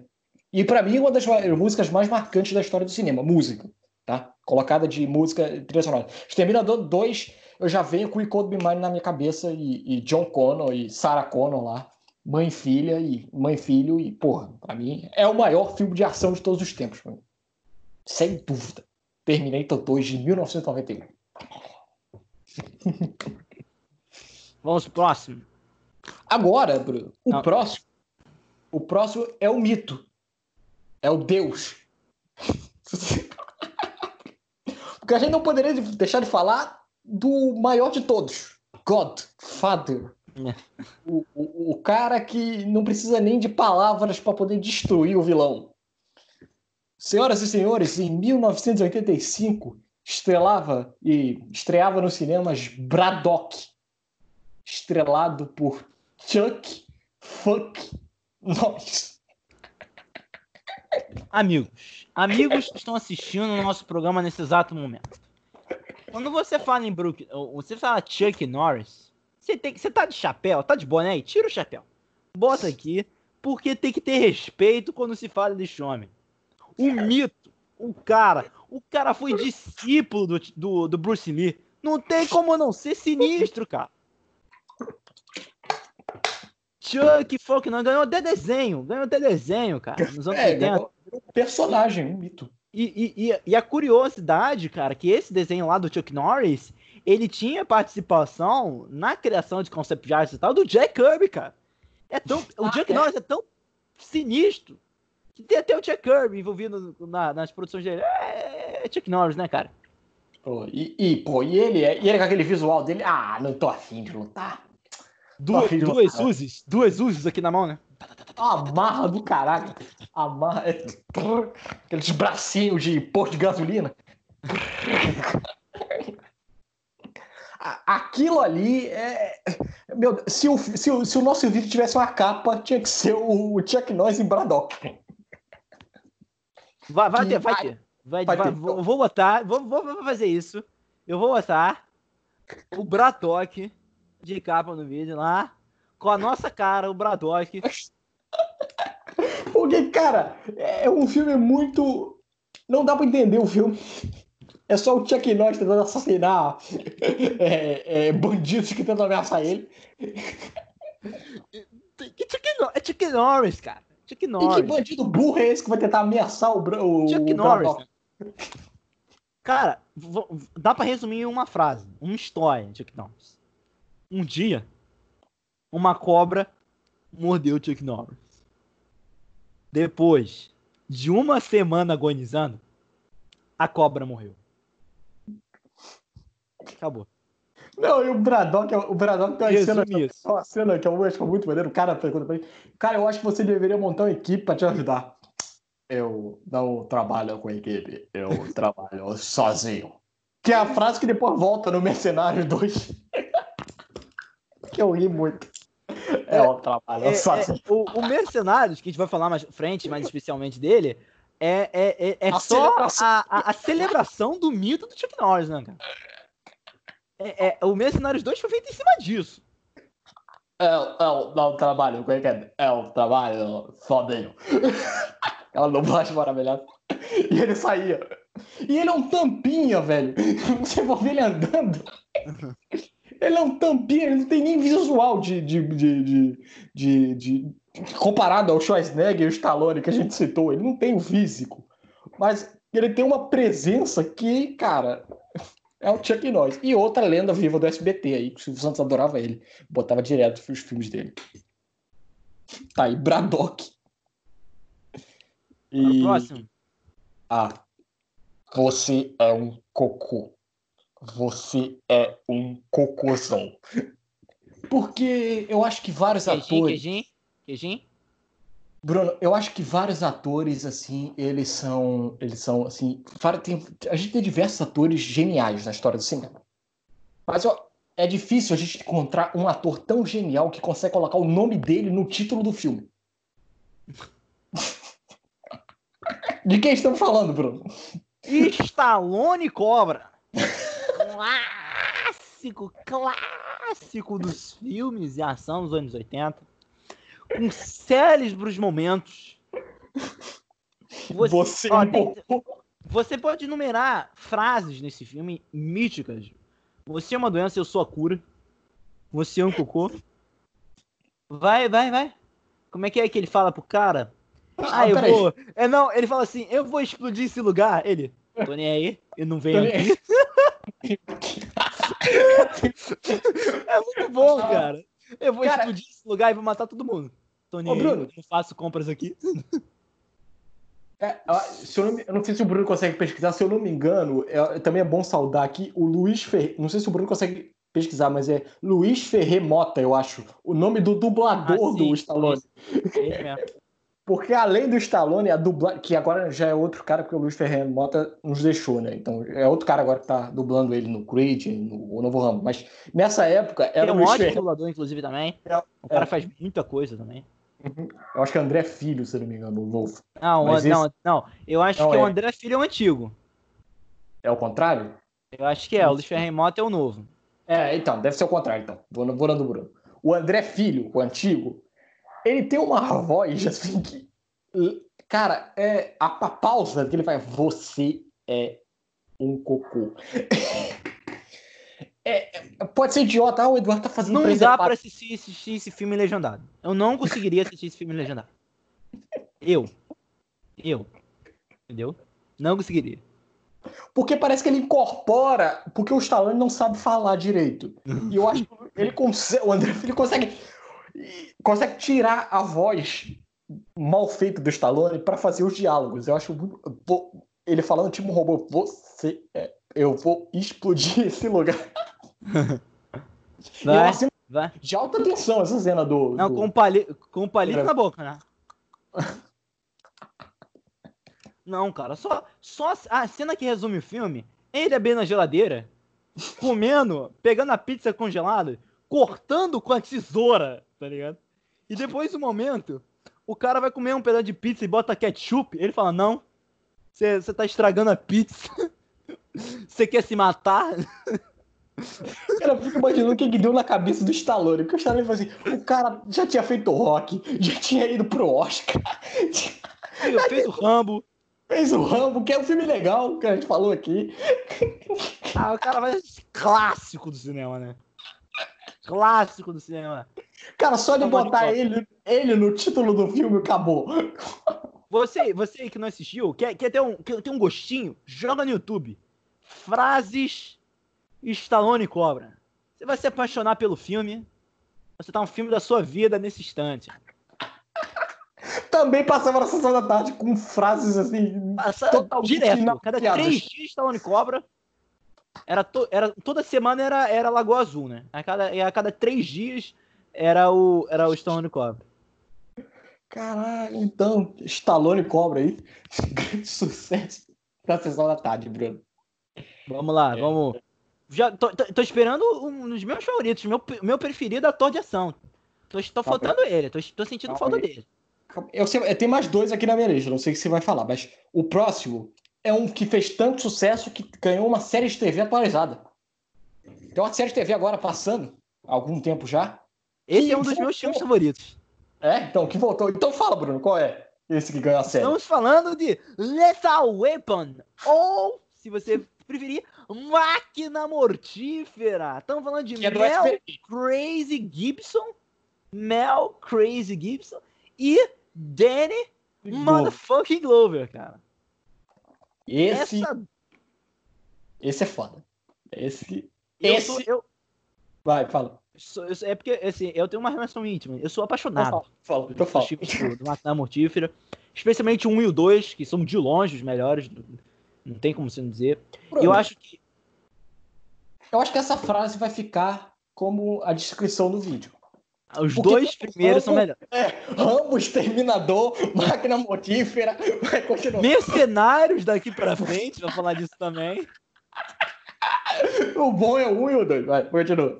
E para mim, uma das músicas mais marcantes da história do cinema, música tá? Colocada de música trilha sonora. Exterminador 2, eu já venho com o Code Be Mine na minha cabeça e, e, John Connor e Sarah Connor lá, mãe filha e mãe filho e porra, para mim é o maior filme de ação de todos os tempos, sem dúvida. Terminator 2 de 1991. Vamos pro próximo. Agora, Bruno, o Não. próximo, o próximo é o mito, é o Deus. Porque a gente não poderia deixar de falar do maior de todos, God, Father. É. O, o, o cara que não precisa nem de palavras para poder destruir o vilão. Senhoras e senhores, em 1985 estrelava e estreava nos cinemas Braddock, estrelado por Chuck fuck nós. Amigos, amigos que estão assistindo o nosso programa nesse exato momento. Quando você fala em Brook, você fala Chuck Norris, você, tem, você tá de chapéu, tá de boné aí? Tira o chapéu. Bota aqui, porque tem que ter respeito quando se fala desse homem. O mito, o cara, o cara foi discípulo do, do, do Bruce Lee. Não tem como não ser sinistro, cara. Chuck Faulkner ganhou até desenho, ganhou até desenho, cara, nos anos é, 80. Personagem, um mito. E, e, e, a curiosidade, cara, que esse desenho lá do Chuck Norris, ele tinha participação na criação de concept art e tal do Jack Kirby, cara. É tão, ah, o Chuck é? Norris é tão sinistro que tem até o Chuck Kirby envolvido na, nas produções dele. É, é Chuck Norris, né, cara? Pô, e, e, pô, e ele, e ele com aquele visual dele, ah, não tô afim de lutar. Duas, duas Uzis, duas Uzis aqui na mão, né? Amarra do caralho. Amarra. É... Aqueles bracinhos de posto de gasolina. Aquilo ali é. Meu, se o, se, o, se o nosso vídeo tivesse uma capa, tinha que ser o Chuck Norris em Braddock. Vai, vai ter, vai ter. Vai, vai, vai ter. Vou, vou botar, vou, vou fazer isso. Eu vou botar o Braddock de capa no vídeo lá, com a nossa cara, o Braddock. Porque, cara, é um filme muito. Não dá pra entender o filme. É só o Chuck Norris tentando assassinar é, é, bandidos que tentam ameaçar ele. Chuck é Chuck Norris, cara. Chuck Norris. E que bandido burro é esse que vai tentar ameaçar o, o Chuck o Norris. Cara, dá pra resumir em uma frase, uma história, Chuck Norris. Um dia, uma cobra mordeu Chuck Norris. Depois de uma semana agonizando, a cobra morreu. Acabou. Não, e o Braddock, o Braddock tem uma cena, uma cena que eu acho muito maneiro. O cara pergunta pra ele: Cara, eu acho que você deveria montar uma equipe pra te ajudar. Eu não trabalho com equipe, eu trabalho sozinho. Que é a frase que depois volta no Mercenário 2. Eu ri muito. É, o trabalho é. É, o, o Mercenários, que a gente vai falar mais frente, mais especialmente dele, é, é, é, é a só celebração. A, a, a, celebração do mito do Chuck Norris, né, cara? É, é, o Mercenários 2 foi feito em cima disso. É, é, o, é o trabalho, como é que é? É o trabalho sozinho. Ela não bate maravilhosa. E ele saía. E ele é um tampinha, velho. Você vai ver ele andando. Ele é um tampinha, ele não tem nem visual de, de, de, de, de, comparado ao Schwarzenegger e o Stallone que a gente citou. Ele não tem o físico. Mas ele tem uma presença que, cara, é o Chuck Norris. E outra lenda viva do SBT aí, que o Silvio Santos adorava ele. Botava direto os filmes dele. Tá aí, Braddock. E... próximo. Ah. Você é um cocô. Você é um cocôzão. Porque eu acho que vários queijinho, atores. Queijinho, queijinho. Bruno, eu acho que vários atores, assim, eles são. Eles são, assim. Tem, a gente tem diversos atores geniais na história do cinema. Mas ó, é difícil a gente encontrar um ator tão genial que consegue colocar o nome dele no título do filme. De quem estamos falando, Bruno? Stallone Cobra. clássico, clássico dos filmes de ação dos anos 80. Com célebres momentos. Você, você, ó, tem, você pode enumerar frases nesse filme míticas. Você é uma doença, eu sou a cura. Você é um cocô. Vai, vai, vai. Como é que é que ele fala pro cara? Ah, ah eu vou. É, não, ele fala assim: eu vou explodir esse lugar. Ele, tô nem aí, eu não venho aqui. É muito bom, cara. Eu vou cara... explodir esse lugar e vou matar todo mundo. Tony, Ô, Bruno, eu não faço compras aqui. É, eu, não, eu, não, sei se o Bruno consegue pesquisar, se eu não me engano, é, também é bom saudar aqui o Luiz Ferreira. Não sei se o Bruno consegue pesquisar, mas é Luiz Ferrer Mota, eu acho. O nome do dublador ah, sim, do Stallone. É Porque além do Stallone, a dublagem, que agora já é outro cara, porque o Luiz Ferreira Mota nos deixou, né? Então é outro cara agora que tá dublando ele no Creed, no, Novo Rambo. Mas nessa época era é um ótimo Ferreira... dublador, inclusive, também. É, o cara é. faz muita coisa também. Uhum. Eu acho que é André Filho, se não me engano, o novo. Não, o, esse... não, não. Eu acho não, que é. o André Filho é o antigo. É o contrário? Eu acho que é. O Luiz Ferreira Mota é o novo. É, então, deve ser o contrário, então. Vou, vou no Bruno. O André Filho, o antigo, ele tem uma voz assim que. Cara, é a, a pausa que ele faz. Você é um cocô. É, é, pode ser idiota, ah, o Eduardo tá fazendo Não dá pra assistir, assistir esse filme legendado. Eu não conseguiria assistir esse filme legendado. Eu. Eu. Entendeu? Não conseguiria. Porque parece que ele incorpora, porque o Stallone não sabe falar direito. E eu acho que ele consegue, o André Filho consegue consegue tirar a voz mal feita do Stallone para fazer os diálogos. Eu acho ele falando tipo um robô, você é, eu vou explodir esse lugar. Vai, cena vai. De alta tensão essa cena do. Não, do... com, palito, com palito é. na boca, né? Não, cara, só, só a cena que resume o filme, ele bem na geladeira, comendo, pegando a pizza congelada, cortando com a tesoura, tá ligado? E depois do momento, o cara vai comer um pedaço de pizza e bota ketchup, ele fala, não, você tá estragando a pizza, você quer se matar? Cara, eu fico imaginando o que, que deu na cabeça do Stallone. Porque o Stallone falou assim: o cara já tinha feito rock, já tinha ido pro Oscar. Fez o Rambo. Fez o Rambo, que é um filme legal, que a gente falou aqui. Ah, o cara vai clássico do cinema, né? Clássico do cinema. Cara, só de botar ele, ele no título do filme acabou. Você, você que não assistiu, quer, quer, ter um, quer ter um gostinho? Joga no YouTube. Frases Stallone Cobra. Você vai se apaixonar pelo filme. Você tá um filme da sua vida nesse instante. Também passava na sessão da tarde com frases assim. Passa direto. Cada três dias Stallone Cobra. Era, to, era toda semana era, era Lagoa Azul, né? A cada, a cada três dias era o, era o Stallone Cobra. Caralho, então, Stallone Cobra aí. Grande sucesso na sessão da tarde, Bruno. Vamos lá, é. vamos. Já tô, tô, tô, esperando um dos meus favoritos, meu, meu preferido, ator de ação. Tô, tô faltando ele, tô, tô sentindo falta dele. Eu, sei, eu tenho mais dois aqui na minha lista, não sei se você vai falar, mas o próximo é um que fez tanto sucesso que ganhou uma série de TV atualizada. Tem uma série de TV agora passando, há algum tempo já. Esse é um dos meus filmes favoritos. É? Então, que voltou. Então fala, Bruno, qual é esse que ganhou a série? Estamos falando de Lethal Weapon, ou, se você preferir, Máquina Mortífera. Estamos falando de que é Mel é Crazy Gibson, Mel Crazy Gibson e Danny Motherfucking Glover, cara. Esse. Essa... Esse é foda. Esse. Eu esse. eu... Vai, fala. É porque, assim, eu tenho uma relação íntima. Eu sou apaixonado. Fala, então fala. Do Máquina Mortífera. Especialmente o 1 e o 2, que são de longe os melhores. Não tem como você não dizer. Eu acho que. Eu acho que essa frase vai ficar como a descrição do vídeo. Os Porque dois primeiros são melhores. É, Rambo, Exterminador, Máquina Mortífera, vai continuar. Mercenários daqui pra frente, vou falar disso também. O bom é um e o dois, vai, continua.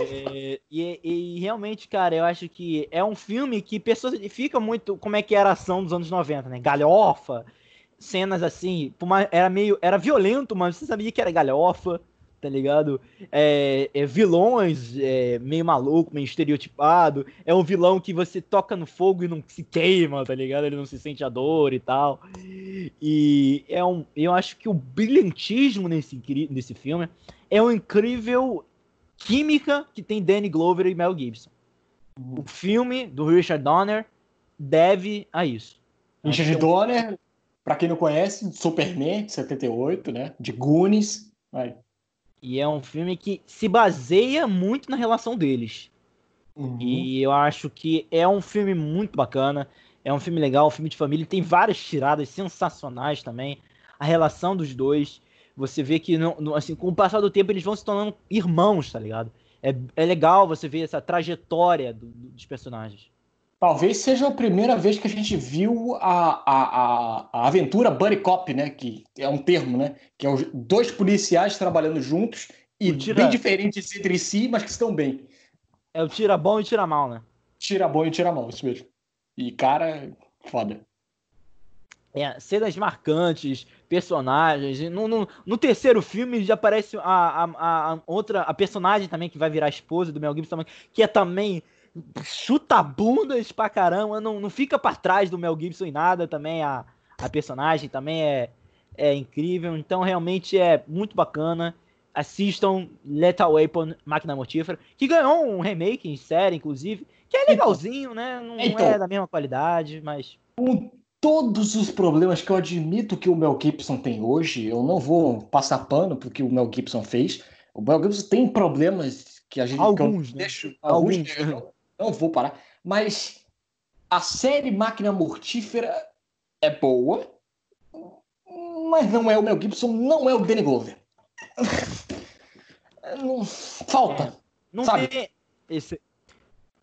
É, e, e, realmente, cara, eu acho que é um filme que personifica muito como é que era a ação dos anos 90, né? Galhofa, cenas assim, era meio. Era violento, mas você sabia que era galhofa tá ligado? É, é vilões é, meio maluco, meio estereotipado. É um vilão que você toca no fogo e não se queima, tá ligado? Ele não se sente a dor e tal. E é um, eu acho que o brilhantismo nesse, nesse filme é uma incrível química que tem Danny Glover e Mel Gibson. O filme do Richard Donner deve a isso. Richard Donner, para quem não conhece, Superman, 78, né? De Goonies. Vai. E é um filme que se baseia muito na relação deles. Uhum. E eu acho que é um filme muito bacana. É um filme legal, um filme de família. Tem várias tiradas sensacionais também. A relação dos dois. Você vê que, assim, com o passar do tempo, eles vão se tornando irmãos, tá ligado? É, é legal você ver essa trajetória do, dos personagens. Talvez seja a primeira vez que a gente viu a, a, a, a aventura Buddy Cop, né? Que é um termo, né? Que é os dois policiais trabalhando juntos e tira... bem diferentes entre si, mas que estão bem. É o tira bom e tira mal, né? Tira bom e tira mal, isso mesmo. E, cara, foda. É, cenas marcantes, personagens. No, no, no, terceiro filme já aparece a, a, a, outra, a personagem também que vai virar esposa do Mel Gibson, que é também chuta bundas pra caramba, não, não fica para trás do Mel Gibson em nada também, a, a personagem também é, é incrível, então realmente é muito bacana. Assistam Lethal Weapon, Máquina Mortífera, que ganhou um remake em série, inclusive, que é legalzinho, né? Não então, é da mesma qualidade, mas. Com todos os problemas que eu admito que o Mel Gibson tem hoje, eu não vou passar pano porque o Mel Gibson fez. O Mel Gibson tem problemas que a gente. Alguns, né? deixo, alguns. alguns não vou parar. Mas a série Máquina Mortífera é boa, mas não é o Mel Gibson, não é o Danny Glover. não, falta. É, não sabe? tem esse.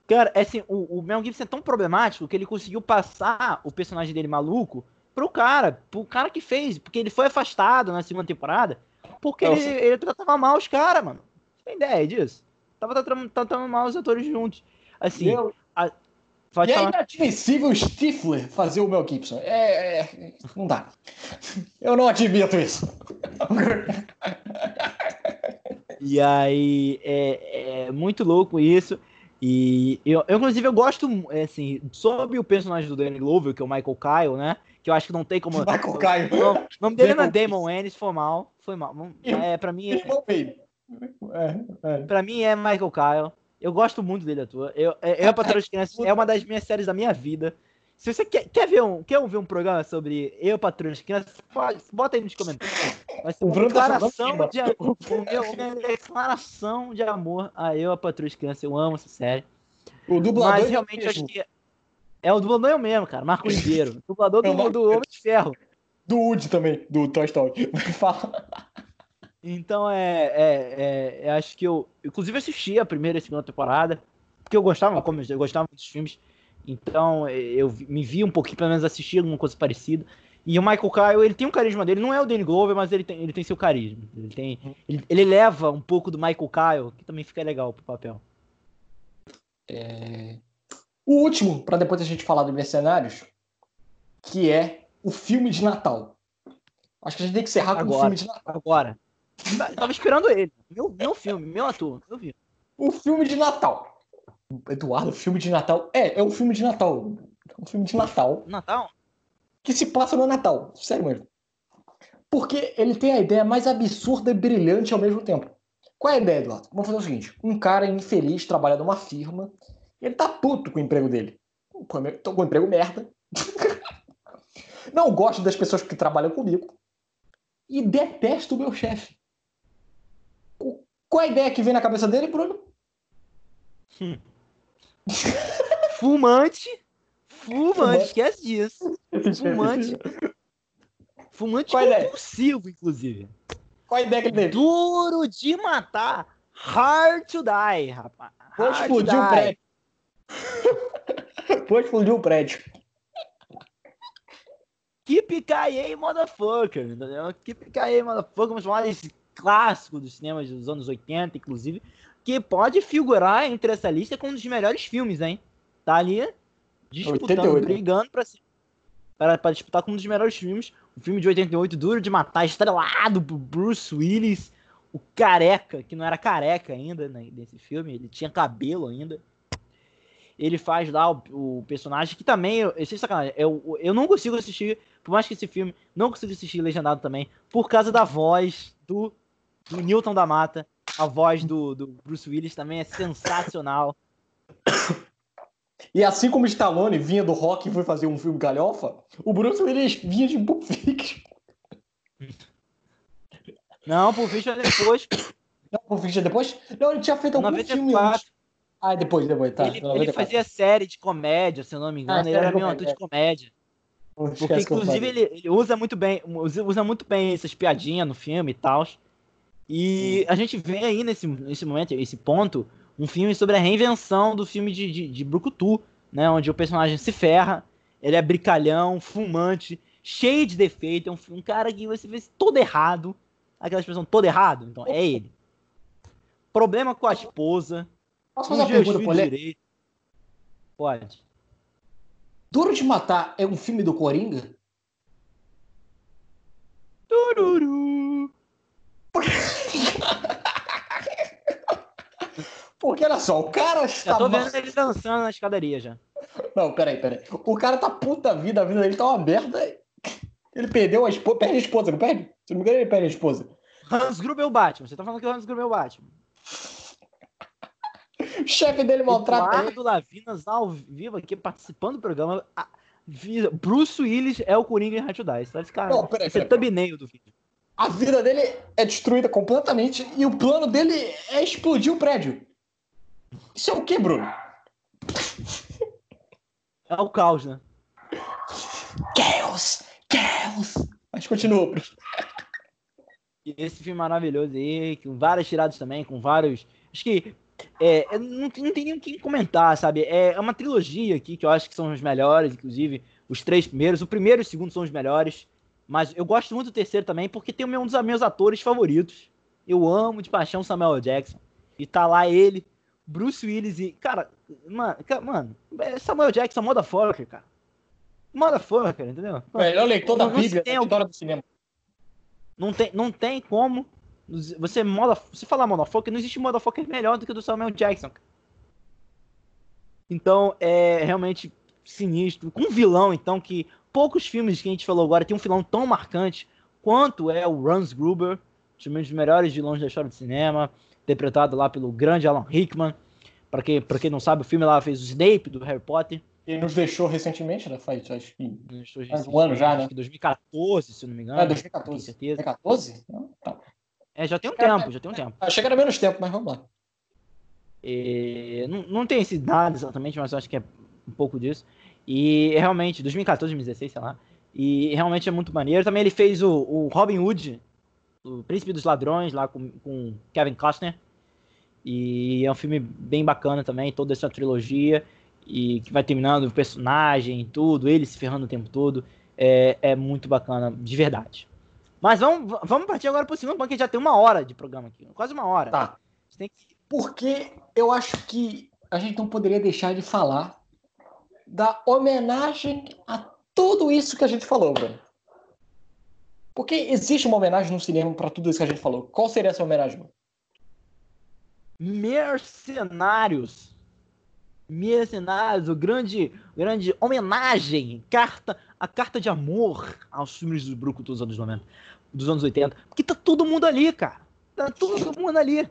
Cara, é assim, o, o Mel Gibson é tão problemático que ele conseguiu passar o personagem dele maluco pro cara, pro cara que fez, porque ele foi afastado na segunda temporada, porque ele, ele, tratava mal os caras, mano. Você tem ideia disso? Tava tratando, tratando mal os atores juntos. Assim, a... Pode e é falar. é inadmissível o Stifler fazer o Mel Gibson. É, é, Não dá. Eu não admito isso. E aí, é, é muito louco isso. E eu, eu, inclusive, eu gosto, assim, sobre o personagem do Danny Glover, que é o Michael Kyle, né? Que eu acho que não tem como. Michael Kyle. O nome dele não é Damon Ennis, foi mal. Foi mal. É, pra mim. É, é, é. Pra mim é Michael Kyle. Eu gosto muito dele, atua. Eu, é, eu, Patroa de Crianças é uma das minhas séries da minha vida. Se você quer, quer, ver, um, quer ver um programa sobre Eu, Patroa de Crianças, bota aí nos comentários. Vai ser uma tá declaração, tá de, amor, minha declaração de amor a Eu, a Patroa de Crianças. Eu amo essa série. O dublador Mas é realmente é acho que é o dublador eu mesmo, cara. Marco Ribeiro. Dublador do, do Homem de Ferro. Do Woody também, do Toy Story. Fala. Então é, é, é, acho que eu, inclusive assisti a primeira e a segunda temporada, porque eu gostava, como eu gostava dos filmes, então eu me vi um pouquinho, pelo menos assistir alguma coisa parecida. E o Michael Kyle, ele tem um carisma dele, não é o Danny Glover, mas ele tem, ele tem seu carisma. Ele tem, ele, ele leva um pouco do Michael Kyle, que também fica legal pro papel. É... O último, para depois a gente falar do Mercenários, que é o filme de Natal. Acho que a gente tem que encerrar com o filme de Natal. Agora. Tava esperando ele. Meu, meu filme, meu ator, eu vi. O filme de Natal. Eduardo, filme de Natal. É, é um filme de Natal. É um filme de Natal. Natal? Que se passa no Natal. Sério mesmo. Porque ele tem a ideia mais absurda e brilhante ao mesmo tempo. Qual é a ideia, Eduardo? Vamos fazer o seguinte: um cara infeliz trabalha numa firma. Ele tá puto com o emprego dele. Tô com o emprego merda. Não gosto das pessoas que trabalham comigo. E detesto o meu chefe. Qual a ideia que vem na cabeça dele, Bruno? Hum. Fumante. Fumante, esquece disso. Fumante. Fumante Qual compulsivo, inclusive. Qual a ideia que ele teve? Duro de matar. Hard to die, rapaz. Vou explodir o prédio. Vou explodir o prédio. Keep KA, motherfucker. Entendeu? Keep KA, motherfucker. Vamos falar desse clássico dos cinemas dos anos 80, inclusive, que pode figurar entre essa lista como um dos melhores filmes, hein? Tá ali disputando, 88, brigando pra, para, para disputar como um dos melhores filmes. O filme de 88, Duro de Matar, estrelado por Bruce Willis, o careca, que não era careca ainda né, nesse filme, ele tinha cabelo ainda. Ele faz lá o, o personagem que também, eu, eu, eu não consigo assistir, por mais que esse filme, não consigo assistir legendado também, por causa da voz do do Newton da Mata. A voz do, do Bruce Willis também é sensacional. E assim como Stallone vinha do rock e foi fazer um filme galhofa, o Bruce Willis vinha de Pulp Fiction. Não, Pulp Fiction é depois. Não, Pulp Fiction é depois? Não, ele tinha feito algum 94. filme antes. Ah, depois, depois, tá. Ele, ele, fazia série de comédia, se eu não me engano. Ah, ele era meio ator de comédia. Porque, inclusive, ele, ele, usa muito bem usa muito bem essas piadinhas no filme e tal. E a gente vê aí nesse, nesse momento, esse ponto, um filme sobre a reinvenção do filme de, de, de Brucutu, né? Onde o personagem se ferra, ele é brincalhão, fumante, cheio de defeito, é um, um cara que você vê todo errado, aquela expressão todo errado, então é ele. Problema com a esposa, Posso fazer uma pergunta polêmica? Direito. Pode. Duro de Matar é um filme do Coringa? Tururu. Porque olha só, o cara está. Já tô vendo ele dançando na escadaria já. Não, peraí, peraí. O cara tá puta vida, a vida dele tá uma merda. Ele perdeu a esposa. Perde a esposa, não perde? Se não me engano, ele perde a esposa. Hans Gruber é o Batman. Você tá falando que o Hans Gruber é o Batman. O chefe dele maltrata Eduardo ele. Lavinas ao vivo aqui participando do programa. Bruce Willis é o Coringa em Rádio Dice. Vai ficar. Não, peraí, peraí, thumbnail do vídeo. A vida dele é destruída completamente e o plano dele é explodir o prédio. Isso é o que, Bruno? É o caos, né? Chaos! Chaos! Mas continua, Bruno. E esse filme maravilhoso aí, com várias tiradas também, com vários. Acho que é, não, não tem nem o que comentar, sabe? É uma trilogia aqui que eu acho que são os melhores, inclusive os três primeiros. O primeiro e o segundo são os melhores, mas eu gosto muito do terceiro também porque tem um dos meus atores favoritos. Eu amo de paixão Samuel Jackson. E tá lá ele, Bruce Willis e. Cara, mano, mano é Samuel Jackson, motherfucker, cara. Motherfucker, entendeu? Melhor leitor da Bíblia, da história do cinema. Não tem, não tem como você moda, se falar motherfucker, não existe motherfucker melhor do que o do Samuel Jackson. Então, é realmente sinistro. Com um vilão, então, que poucos filmes que a gente falou agora tem um vilão tão marcante quanto é o Rans Gruber, um dos melhores vilões da história do cinema, interpretado lá pelo grande Alan Rickman. Para quem, pra quem não sabe, o filme lá fez o Snape do Harry Potter. Ele nos deixou recentemente, né? Faz, acho que. Faz um ano já, né? 2014, se não me engano. É, 2014. certeza. 2014? Não, tá. É, já tem um tempo, já tem um tempo. Achei que era menos tempo, mas vamos lá. E, não, não tem esse dado exatamente, mas acho que é um pouco disso. E realmente, 2014, 2016, sei lá. E realmente é muito maneiro. Também ele fez o, o Robin Hood, o Príncipe dos Ladrões, lá com, com Kevin Costner. E é um filme bem bacana também, toda essa trilogia. E que vai terminando o personagem, tudo, ele se ferrando o tempo todo. É, é muito bacana, de verdade. Mas vamos, vamos partir agora pro segundo porque já tem uma hora de programa aqui. Quase uma hora. Tá. Que... Porque eu acho que a gente não poderia deixar de falar da homenagem a tudo isso que a gente falou, Bruno. Porque existe uma homenagem no cinema para tudo isso que a gente falou. Qual seria essa homenagem? Mercenários. Mercenários, o grande, grande homenagem, carta, a carta de amor aos filmes do Brucutu dos anos 90 dos anos 80. Porque tá todo mundo ali, cara. Tá todo mundo ali.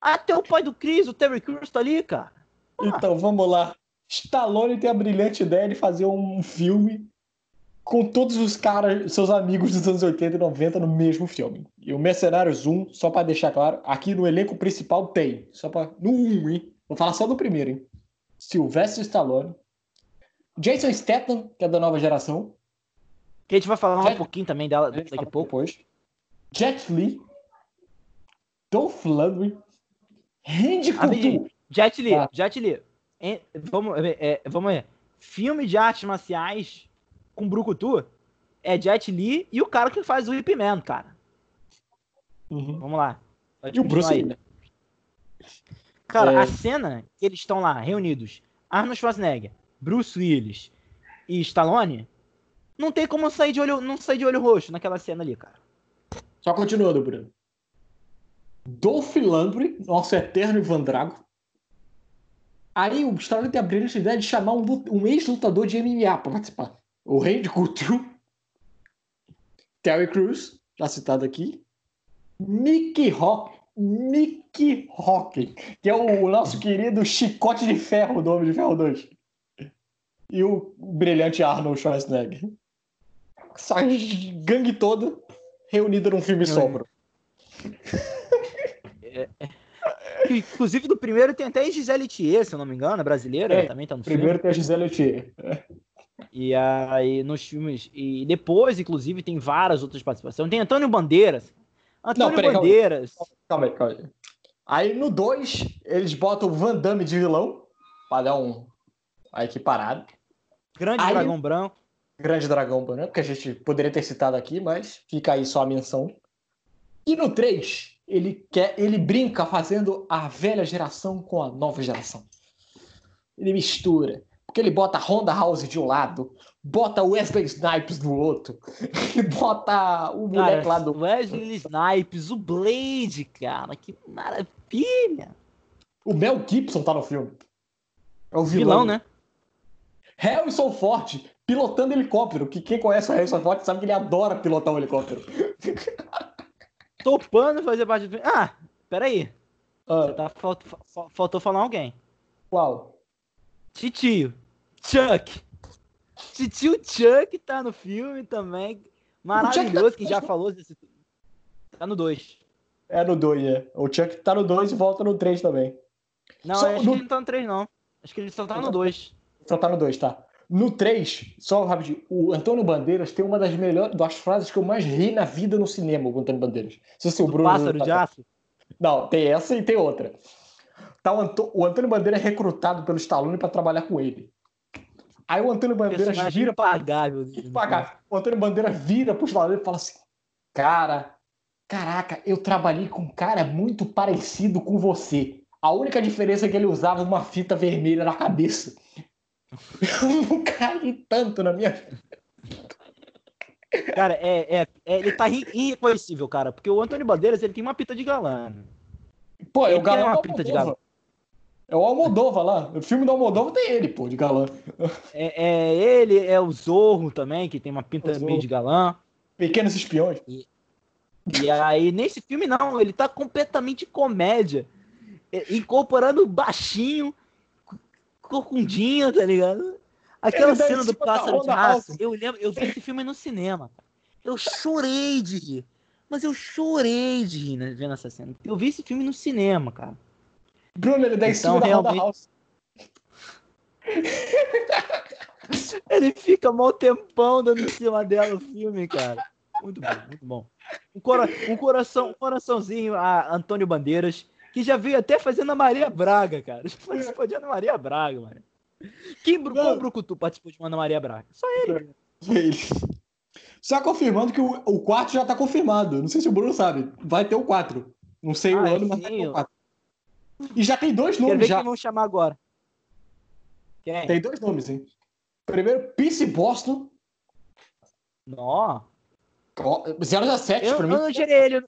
Até o pai do Chris, o Terry Crews, tá ali, cara. Ah. Então, vamos lá. Stallone tem a brilhante ideia de fazer um filme com todos os caras, seus amigos dos anos 80 e 90 no mesmo filme. E o Mercenários 1, só para deixar claro, aqui no elenco principal tem. Só para No 1, hein? Vou falar só do primeiro, hein? Sylvester Stallone. Jason Statham, que é da nova geração. Que a gente vai falar Jet... um pouquinho também dela daqui a pouco. Depois. Jet Li, Dolph Lundgren, Randy Couture. Jet Li, ah. Jet Li. É, vamos, é, vamos ver. Filme de artes marciais com Brucutu é Jet Li e o cara que faz o Whip Man, cara. Uhum. Vamos lá. e o Bruce Lee. Cara, é... a cena que eles estão lá reunidos, Arnold Schwarzenegger, Bruce Willis e Stallone, não tem como sair de olho, não sair de olho roxo naquela cena ali, cara. Só continuando, Bruno. Dolph Lundgren, nosso eterno Ivan Drago. Aí o Stallone tem a brilhante ideia de chamar um, um ex-lutador de MMA para participar. O Rei de Couture. Terry Crews, já citado aqui. Mickey Rock. Mickey Rock, que é o nosso querido Chicote de Ferro do Homem de Ferro 2. E o brilhante Arnold Schwarzenegger essa gangue toda reunida num filme só, bro. É, é. Inclusive, do primeiro tem até a Gisele Thier, se eu não me engano, brasileira, é, também tá no primeiro filme. tem a Gisele Thier. E aí, nos filmes. E depois, inclusive, tem várias outras participações. Tem Antônio Bandeiras. Antônio não, peraí, Bandeiras. Calma aí, calma aí. Aí no 2, eles botam o Van Damme de vilão, pra dar um, aí que parado. Grande aí, dragão branco. Grande dragão branco, que a gente poderia ter citado aqui, mas fica aí só a menção. E no 3, ele quer, ele brinca fazendo a velha geração com a nova geração. Ele mistura. Porque ele bota Honda House de um lado, bota Wesley Snipes do outro, e bota o moleque lá do. Wesley Snipes, o Blade, cara, que maravilha! O Mel Gibson tá no filme. É o vilão, vilão né? Harrison Ford pilotando helicóptero, que quem conhece o Harrison Ford sabe que ele adora pilotar um helicóptero. Topando fazer parte do Ah, peraí. Ah. Tá, faltou, faltou falar alguém. Qual? Titio. Chuck. Titio Chuck tá no filme também. Maravilhoso, tá... que já falou desse. Tá no 2. É no 2, é. O Chuck tá no 2 e volta no 3 também. Não, só acho no... que ele não tá no 3, não. Acho que ele só tá no 2. Só tá no 2, tá. No 3, só rapidinho, o Antônio Bandeiras tem uma das melhores, das frases que eu mais ri na vida no cinema, o Antônio Bandeiras. Se o Bruno. Pássaro de aço? Não, tem essa e tem outra. Tá o, Antô... o Antônio Bandeira é recrutado pelo Stallone para trabalhar com ele. Aí o Antônio Bandeira vira. Impagável. Impagável. O Antônio Bandeira vira pro Stallone e fala assim: Cara, caraca, eu trabalhei com um cara muito parecido com você. A única diferença é que ele usava uma fita vermelha na cabeça. Eu nunca ri tanto na minha vida. Cara, é, é, é, ele tá irreconhecível, cara, porque o Antônio Bandeiras ele tem uma pita de galã. Pô, é o galã uma pinta de galã. É o Almodova lá. O filme do Almodova tem ele, pô, de galã. É, é ele, é o Zorro também, que tem uma pinta meio de galã. Pequenos Espiões. E, e aí, nesse filme, não, ele tá completamente comédia. É, incorporando baixinho, corcundinho, tá ligado? Aquela ele cena do pássaro de raça. Eu lembro, eu vi esse filme no cinema. Eu chorei de rir. Mas eu chorei de rir né, vendo essa cena. Eu vi esse filme no cinema, cara. Bruno, ele dá em então, cima realmente... da House. ele fica mal tempão dando em cima dela o filme, cara. Muito bom, muito bom. Um, cora um coração, um coraçãozinho a Antônio Bandeiras, que já veio até fazendo a Maria Braga, cara. Já participou de Ana Maria Braga, mano. Quem qual Brucutu participou de Ana Maria Braga? Só ele. Só ele. Só confirmando que o, o quarto já tá confirmado. Não sei se o Bruno sabe. Vai ter o 4. Não sei ah, o ano, sim, mas vai ter o 4. E já tem dois nomes Quero ver já. quem vão chamar agora. Quem? Tem dois nomes, hein? Primeiro, Pierce Boston. Nó. 007 eu, pra mim. Eu não tirei ele.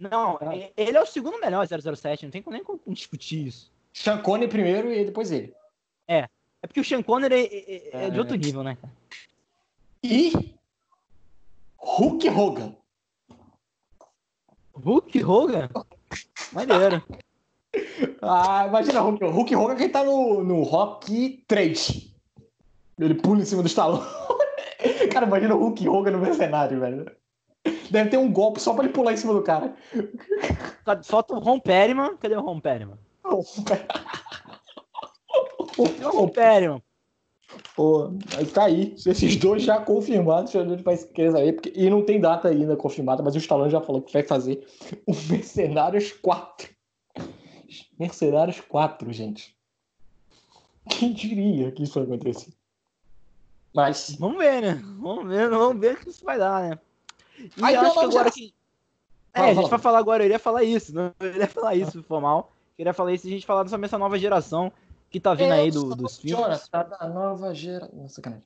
Não, é. ele é o segundo melhor 007, não tem nem como discutir isso. Sean Connery primeiro e depois ele. É. É porque o Sean Connery é, é, é de outro nível, né? E Hulk Hogan. Hulk Hogan? Maneiro. Ah, imagina Hulk, Hulk Hogan quem tá no, no Rock 3. Ele pula em cima do Stallone. cara, imagina o Hulk Hogan no mercenário, velho. Deve ter um golpe só pra ele pular em cima do cara. Falta o Ron Perryman. Cadê o Ron Perryman? o Ron Perryman. Pô, tá aí. Esses dois já confirmados, gente vai querer saber. Porque, e não tem data ainda confirmada, mas o Stallone já falou que vai fazer o Mercenários 4. Mercenários 4, gente. Quem diria que isso vai acontecer? Mas. Vamos ver, né? Vamos ver, vamos ver o que isso vai dar, né? E Aí, acho que agora que. É, a gente vai falar agora, eu iria falar isso, não? Eu iria falar isso, formal. Queria falar isso e a gente falar sobre essa nova geração que tá vindo é, aí do, dos filmes. Jonathan, tá da nova geração. Sacanagem.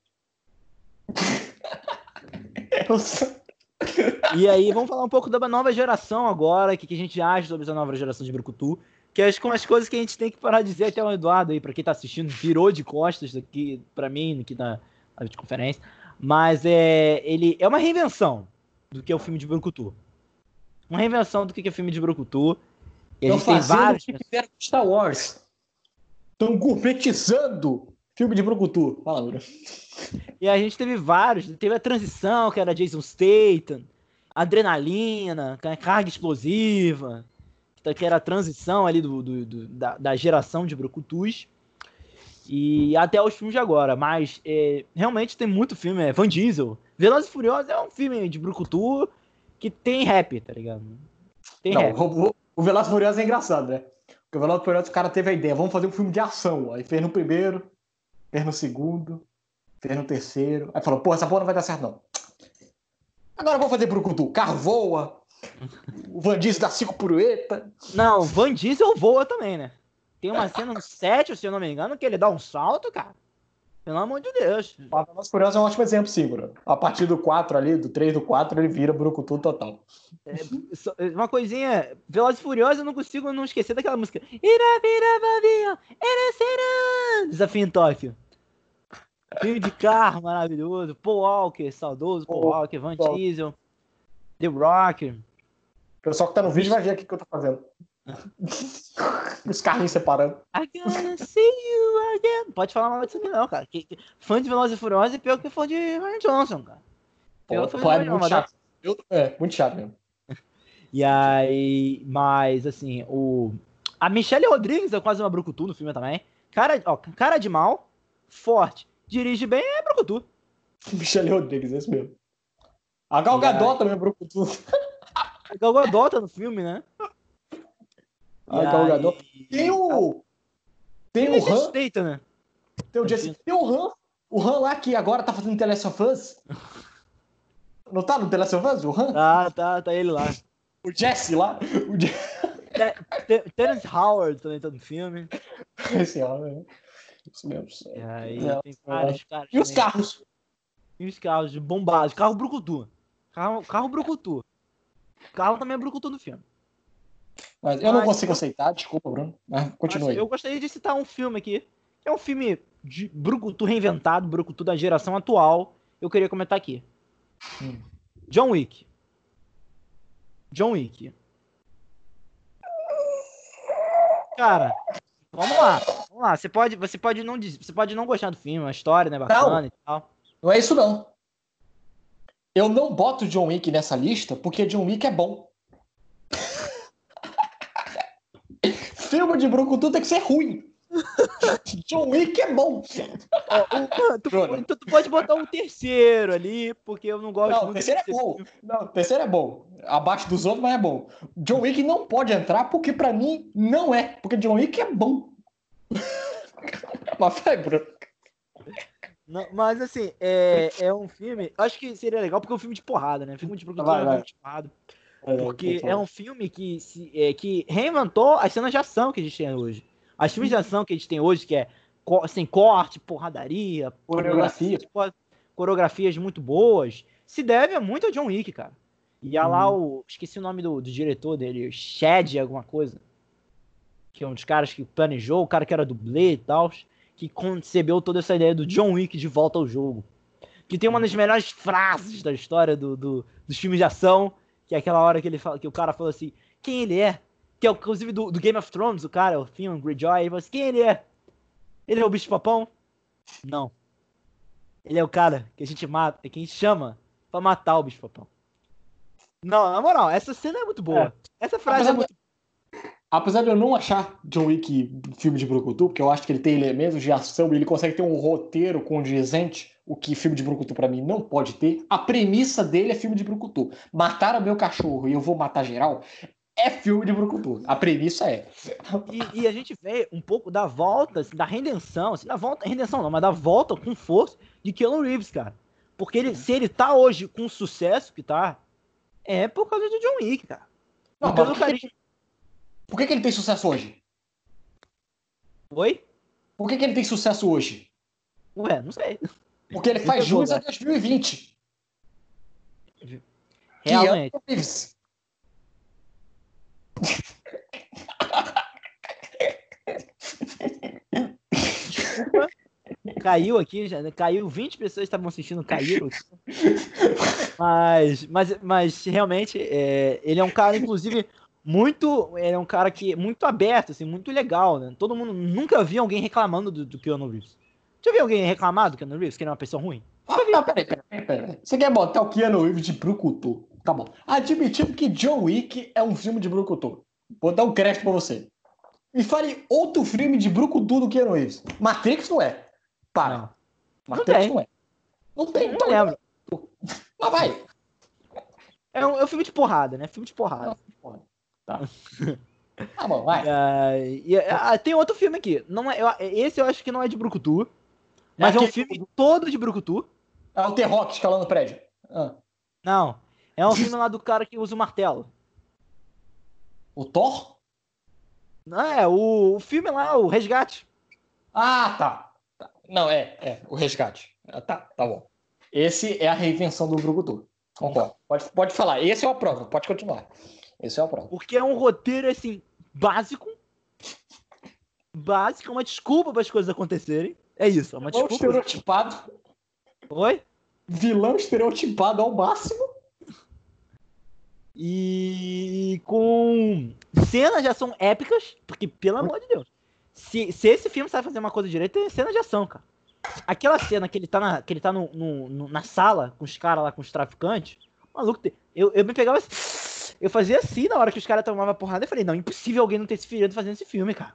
e aí, vamos falar um pouco da nova geração agora, o que, que a gente acha sobre essa nova geração de Brucutu que acho que umas coisas que a gente tem que parar de dizer até o Eduardo aí, para quem tá assistindo, virou de costas aqui para mim, aqui na, na conferência. Mas é, ele é uma reinvenção do que é o filme de Brucutu. Uma reinvenção do que é o filme de Brucutu. E a gente tem vários. Que fizeram Star Wars. Estão gourmetizando filme de Brucutu. Fala, Bruno. E a gente teve vários. Teve a transição, que era Jason Statham, adrenalina, carga explosiva que era a transição ali do, do, do da, da, geração de Brucutus. E até os filmes de agora. Mas é, realmente tem muito filme. É Van Diesel. Velozes e Furiosos é um filme de Brucutu que tem rap, tá ligado? Tem Não, rap. O, o Velozes e Furiosos é engraçado, né? Porque o Velozes e Furiosos o cara teve a ideia, vamos fazer um filme de ação. Aí fez no primeiro, fez no segundo, fez no terceiro. Aí falou, pô, essa porra não vai dar certo, não. Agora vou fazer Brucutu. Carro voa, o Van Diesel dá cinco purueta. Não, o Van Diesel voa também, né? Tem uma cena no 7, se eu não me engano, que ele dá um salto, cara. Pelo amor de Deus. Velozes Furiosos é um ótimo exemplo, sim, Bruno. A partir do 4 ali, do 3 do 4, ele vira Brucutu total. É, uma coisinha, Velozes Furiosos, eu não consigo não esquecer daquela música. Ira, vira, vavia, era, Desafio em Tóquio. Filme de carro maravilhoso. Paul Walker, saudoso Paul, Paul Walker, Van Diesel, The Rock. O pessoal que tá no vídeo vai ver o que eu tô fazendo. Os carrinhos separando. I gonna see you again. Pode falar mal disso aqui não, cara. Que, que, fã de Velozes e Furiosos é pior que fã de Ryan Johnson, cara. Pior Pô, é muito chato. Eu, é, muito chato mesmo. E aí, mas assim, o... A Michelle Rodrigues é quase uma brucutu no filme também. Cara, ó, cara de mal, forte, dirige bem, é brucutu. Michelle Rodrigues, é isso mesmo. A Gal Gadot também é brucutu. A Gal Gadot tá no filme, né? A Gal Gadot. Tem o... Tem o Han. né? Tem o Jesse. Tem o Han. O Han lá que agora tá fazendo The Last of Us. Não tá no The Last of Us, o Han? Tá, tá, tá ele lá. O Jesse lá. O Je... Terence Howard também tá no filme. Esse Howard, Isso mesmo. E aí é, tem vários caras. E os carros? E os carros de bombados. Carro brucutu. Carro, carro brucutu. Carro também é brucutu no filme. Mas eu Mas, não consigo aceitar, desculpa, Bruno. Mas continue. Eu gostaria de citar um filme aqui. É um filme de brucutu reinventado, brucutu da geração atual. Eu queria comentar aqui. Hum. John Wick. John Wick. Cara, vamos lá. Vamos lá. Você pode, você pode não você pode não gostar do filme, a história, né, bacana não, e tal. Não é isso não. Eu não boto John Wick nessa lista porque John Wick é bom. Filme de Brucutu tem que ser ruim. John Wick é bom. Ó, tu, então tu pode botar um terceiro ali, porque eu não gosto não, muito. O terceiro é bom. Não, o terceiro é bom. Abaixo dos outros, mas é bom. John Wick não pode entrar, porque pra mim não é. Porque John Wick é bom. mas vai, Bruno. Não, mas assim, é, é um filme. Acho que seria legal porque é um filme de porrada, né? Filme de produção é um filme de porrada. Porque é um filme que, se, é, que reinventou as cenas de ação que a gente tem hoje. As filmes de ação que a gente tem hoje, que é assim, corte, porradaria, coreografia, coreografias muito boas, se deve muito ao John Wick, cara. E há lá uhum. o. Esqueci o nome do, do diretor dele, Chad, alguma coisa. Que é um dos caras que planejou, o cara que era dublê e tal, que concebeu toda essa ideia do John Wick de volta ao jogo. Que tem uma das melhores frases da história do, do dos filmes de ação, que é aquela hora que, ele fala, que o cara falou assim: quem ele é? que é inclusive do, do, Game of Thrones, o cara, o Theon Greyjoy, ele falou assim, quem ele é? Ele é o bicho papão? Não. Ele é o cara que a gente mata, que a gente chama pra matar o bicho papão. Não, na moral, essa cena é muito boa. É. Essa frase apesar é muito de, Apesar de eu não achar John Wick filme de Brucutu, porque eu acho que ele tem elementos de ação e ele consegue ter um roteiro condizente, o que filme de Brucutu para mim não pode ter. A premissa dele é filme de Brucutu. Mataram meu cachorro e eu vou matar geral é filme de Brucutu. A premissa é. E, e, a gente vê um pouco da volta, assim, da redenção, assim, da volta, redenção não, mas da volta com força de Keanu Reeves, cara. Porque ele, se ele tá hoje com o sucesso que tá, é por causa do John Wick, cara. Não, por, que, que, por que, que ele tem sucesso hoje? Oi? Por que, que ele tem sucesso hoje? Ué, não sei. Porque ele faz jus a 2020. Realmente. Que é. Caiu aqui, já, caiu 20 pessoas estavam assistindo, caíram. mas, mas, mas realmente, é, ele é um cara, inclusive, muito. Ele é um cara que muito aberto, assim, muito legal, né? Todo mundo nunca viu alguém reclamando do, do Keanu Reeves. Já viu alguém reclamar do Keanu Reeves, que ele é uma pessoa ruim? Ah, não, peraí, peraí, peraí. Você quer botar o Keanu Reeves de Brucutu? Tá bom. Admitindo que John Wick é um filme de Brucutu. Vou dar um crédito pra você. Me fale outro filme de Brucutu do Keanu Reeves. Matrix não é. Para. Não. Matrix não, não é. Não tem. Não, então, lembro. Mas vai. É um, é um filme de porrada, né? Filme de porrada. Não, tá. tá bom, vai. Uh, e, uh, tem outro filme aqui. Não é, eu, esse eu acho que não é de Brucutu. Mas é, é um filme todo de brucutu. É o T-Rock escalando o prédio. Ah. Não. É um filme lá do cara que usa o martelo. O Thor? Não, é, o, o filme lá, o Resgate. Ah, tá. tá. Não, é, é, o Resgate. Ah, tá, tá bom. Esse é a reinvenção do Brucutu. Concordo. Pode, pode falar. Esse é o prova, pode continuar. Esse é o prova. Porque é um roteiro, assim, básico. Básico, uma desculpa para as coisas acontecerem. É isso, é uma Vilão desculpa. estereotipado. Oi? Vilão estereotipado ao máximo. E com cenas de ação épicas, porque, pelo amor de Deus, se, se esse filme sabe fazer uma coisa direita, tem cena de ação, cara. Aquela cena que ele tá na, que ele tá no, no, no na sala com os caras lá, com os traficantes, maluco, eu, eu me pegava assim, eu fazia assim na hora que os caras tomavam porrada, eu falei, não, impossível alguém não ter se ferido fazendo esse filme, cara.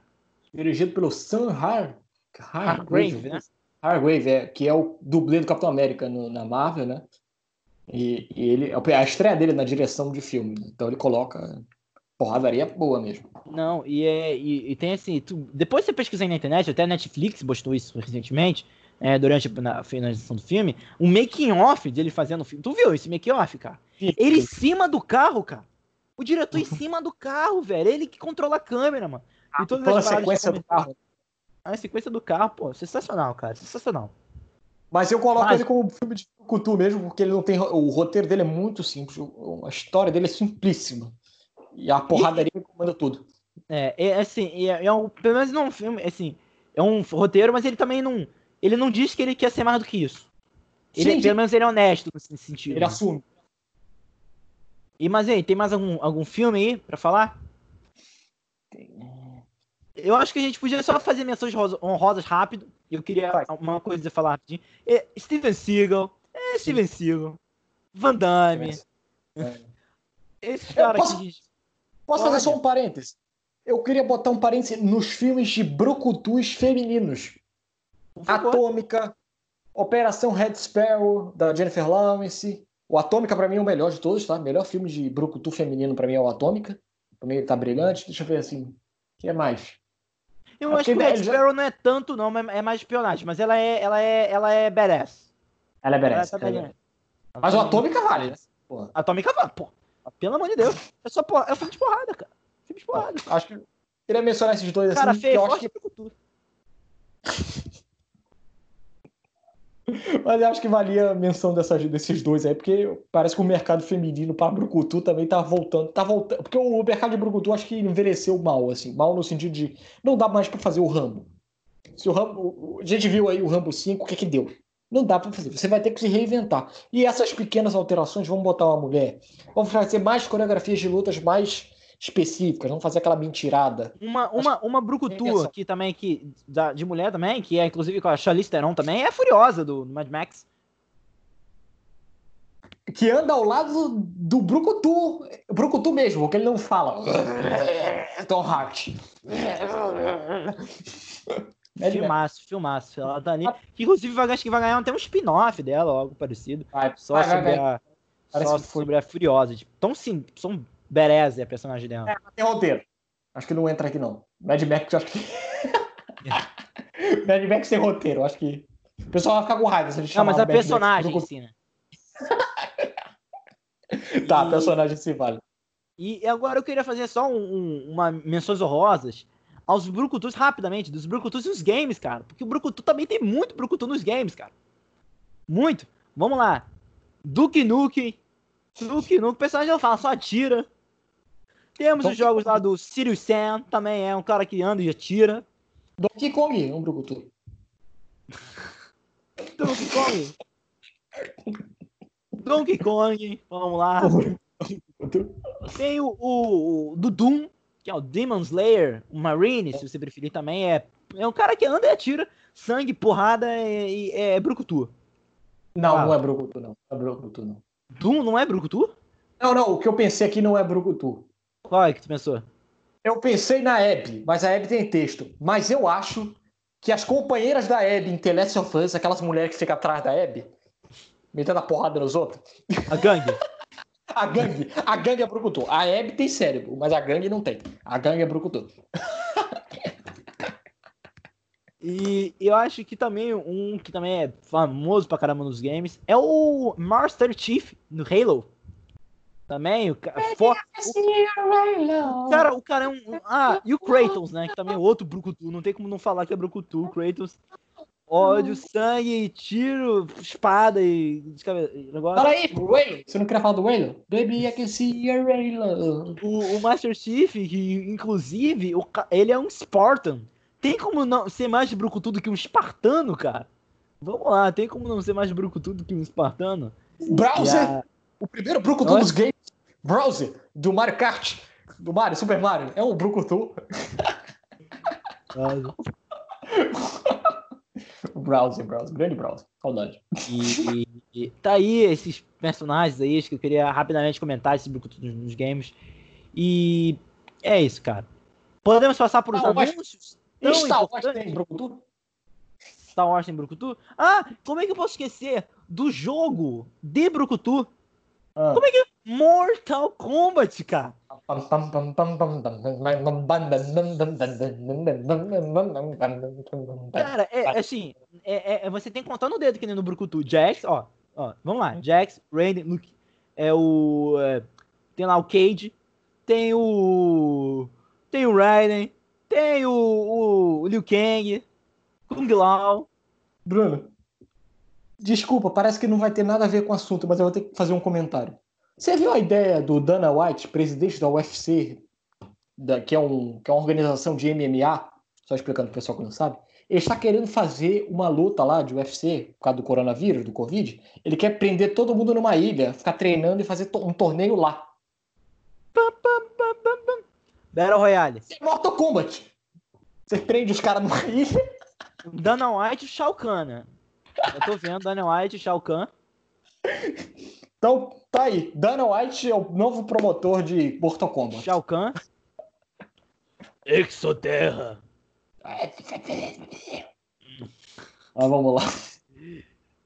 Dirigido pelo Sam Har... Hargrave, né? Hargrave, é, que é o dublê do Capitão América no, na Marvel, né? E, e, ele, é a estreia dele na direção de filme, então ele coloca porradaria boa mesmo. Não, e, é, e, e tem assim, tu, depois você pesquisar na internet, até a Netflix postou isso recentemente, é, durante a finalização do filme, um making off dele fazendo o filme. Tu viu esse making off, cara? Ele em cima do carro, cara. O diretor em cima do carro, velho. Ele que controla a câmera, mano. E todas as sequência do carro. A sequência do carro, pô, sensacional, cara. Sensacional. Mas eu coloco Mas... ele como filme de Cutu mesmo, porque ele não tem. O roteiro dele é muito simples. A história dele é simplíssima. E a porradaria e... comanda tudo. É, é assim, é, é um, pelo menos não é um filme, assim, é um roteiro, mas ele também não. Ele não diz que ele quer ser mais do que isso. Ele, sim, pelo menos ele é honesto nesse sentido. Ele assume. E, mas aí, tem mais algum, algum filme aí pra falar? Eu acho que a gente podia só fazer menções honrosas rápido. Eu queria uma coisa falar rapidinho. É, Steven Seagal. É Steven Seagal. Van Damme. É. Esses caras posso, que. Posso fazer só um parêntese? Eu queria botar um parêntese nos filmes de brucutus femininos. Atômica, Operação Red Sparrow, da Jennifer Lawrence. O Atômica, para mim, é o melhor de todos, tá? O melhor filme de brucutu feminino, para mim, é o Atômica. Pra mim, ele tá brilhante. Deixa eu ver assim. O que é mais? Eu acho que o Red Sparrow não é tanto, não, é mais espionagem, mas ela é, ela é, ela é badass. Ela é badass. Ela tá ela é... Mas o Atômica vale, né? Porra. Atômica vale, pô. Pelo amor de Deus. É só porra, é filme de porrada, cara. Filme de porrada. Acho que. Queria mencionar esses dois cara, assim. Cara, feio, eu acho que... Mas eu acho que valia a menção dessas, desses dois aí, porque parece que o mercado feminino para Brucutu também tá voltando. Tá voltando. Porque o mercado de Brucutu acho que envelheceu mal, assim. Mal no sentido de não dá mais para fazer o Rambo. Se o Rambo. A gente viu aí o Rambo 5, o que que deu? Não dá para fazer. Você vai ter que se reinventar. E essas pequenas alterações, vamos botar uma mulher, vamos fazer mais coreografias de lutas mais específicas, vamos fazer aquela mentirada. Uma, uma, uma brucutu aqui também, que, da, de mulher também, que é inclusive com a Charlize Theron também, é furiosa do, do Mad Max. Que anda ao lado do Brucutu, Brucutu mesmo, que ele não fala. Tom Hart. filmaço, filmaço. Ela tá ali. Que inclusive vai, acho que vai ganhar até um spin-off dela, algo parecido. Vai, só vai, sobre, vai, a, só sobre a Furiosa. Tipo, tão sim, são Bereze, a personagem dela. É, tem roteiro. Acho que não entra aqui, não. Mad Max, acho que. Mad Max tem roteiro, acho que. O pessoal vai ficar com raiva se a gente Não, mas a Mad personagem Max... ensina. tá, e... personagem se vale. E agora eu queria fazer só um, um, uma menções honrosas aos Brucutus rapidamente, dos Brucutus nos games, cara. Porque o Brucutu também tem muito Brucutu nos games, cara. Muito. Vamos lá. Duke Nukem. Duke Nukem, o personagem não fala, só atira. Temos Donkey os jogos Kong. lá do Sirius Sam, também é um cara que anda e atira. Donkey Kong, um brucutu. Donkey Kong. Donkey Kong, vamos lá. Tem o, o, o, do Doom, que é o Demon Slayer, o Marine, se você preferir também. É, é um cara que anda e atira, sangue, porrada e é, é, brucutu. Não, ah. não é brucutu, não. Não é brucutu, não. Doom não é brucutu? Não, não, o que eu pensei aqui não é brucutu. Qual é que tu pensou? Eu pensei na Abby, mas a Abby tem texto. Mas eu acho que as companheiras da Abby em The Last of Us, aquelas mulheres que ficam atrás da Abby, metendo a porrada nos outros. A gangue. a gangue. A gangue é brucutu. A Abby tem cérebro, mas a gangue não tem. A gangue é brucutu. E eu acho que também um que também é famoso pra caramba nos games é o Master Chief no Halo. Também, o, for, o, o cara, o cara é um. Ah, e o Kratos, né? Que também é outro Brucutu. Não tem como não falar que é Brucutu. Kratos ódio, sangue, tiro, espada e negócio. Fala aí, Waylo. Você não queria falar do Waylo? Baby, I can see your Waylo. O, o Master Chief, que inclusive, o, ele é um Spartan. Tem como não ser mais brucutu do que um espartano, cara? Vamos lá, tem como não ser mais brucutu do que um espartano? Browser! A... O primeiro brucutu dos games. Browser, do Mario Kart. Do Mario, Super Mario. É um brucutu. Browser, browser, grande browser. Saudade. E, e, e, tá aí esses personagens aí que eu queria rapidamente comentar esses brucutus nos, nos games. E é isso, cara. Podemos passar por os ah, anúncios? Mas... Star Wars tem Brucutu? Star Wars tem Brucutu? Ah, como é que eu posso esquecer do jogo de Brucutu? Ah. Como é que é Mortal Kombat, cara? Cara, é assim, é, é, você tem que contar no dedo que nem no Brucutu. Jax, ó, ó, vamos lá. Jax, Raiden, Luke, é o. É, tem lá o Cage, tem o. Tem o Raiden, tem o, o, o Liu Kang, Kung Lao. Bruno, desculpa, parece que não vai ter nada a ver com o assunto, mas eu vou ter que fazer um comentário. Você viu a ideia do Dana White, presidente da UFC, da, que, é um, que é uma organização de MMA, só explicando para o pessoal que não sabe, ele está querendo fazer uma luta lá de UFC, por causa do coronavírus, do Covid. Ele quer prender todo mundo numa ilha, ficar treinando e fazer um torneio lá. Battle Royale. É Mortal Kombat. Você prende os caras numa ilha. Dana White e Shao Kahn, né? Eu tô vendo Dana White e Shao Kahn. Então, tá aí. Dana White é o novo promotor de Mortal Kombat. Shao Kahn. Exoterra. Ah, vamos lá.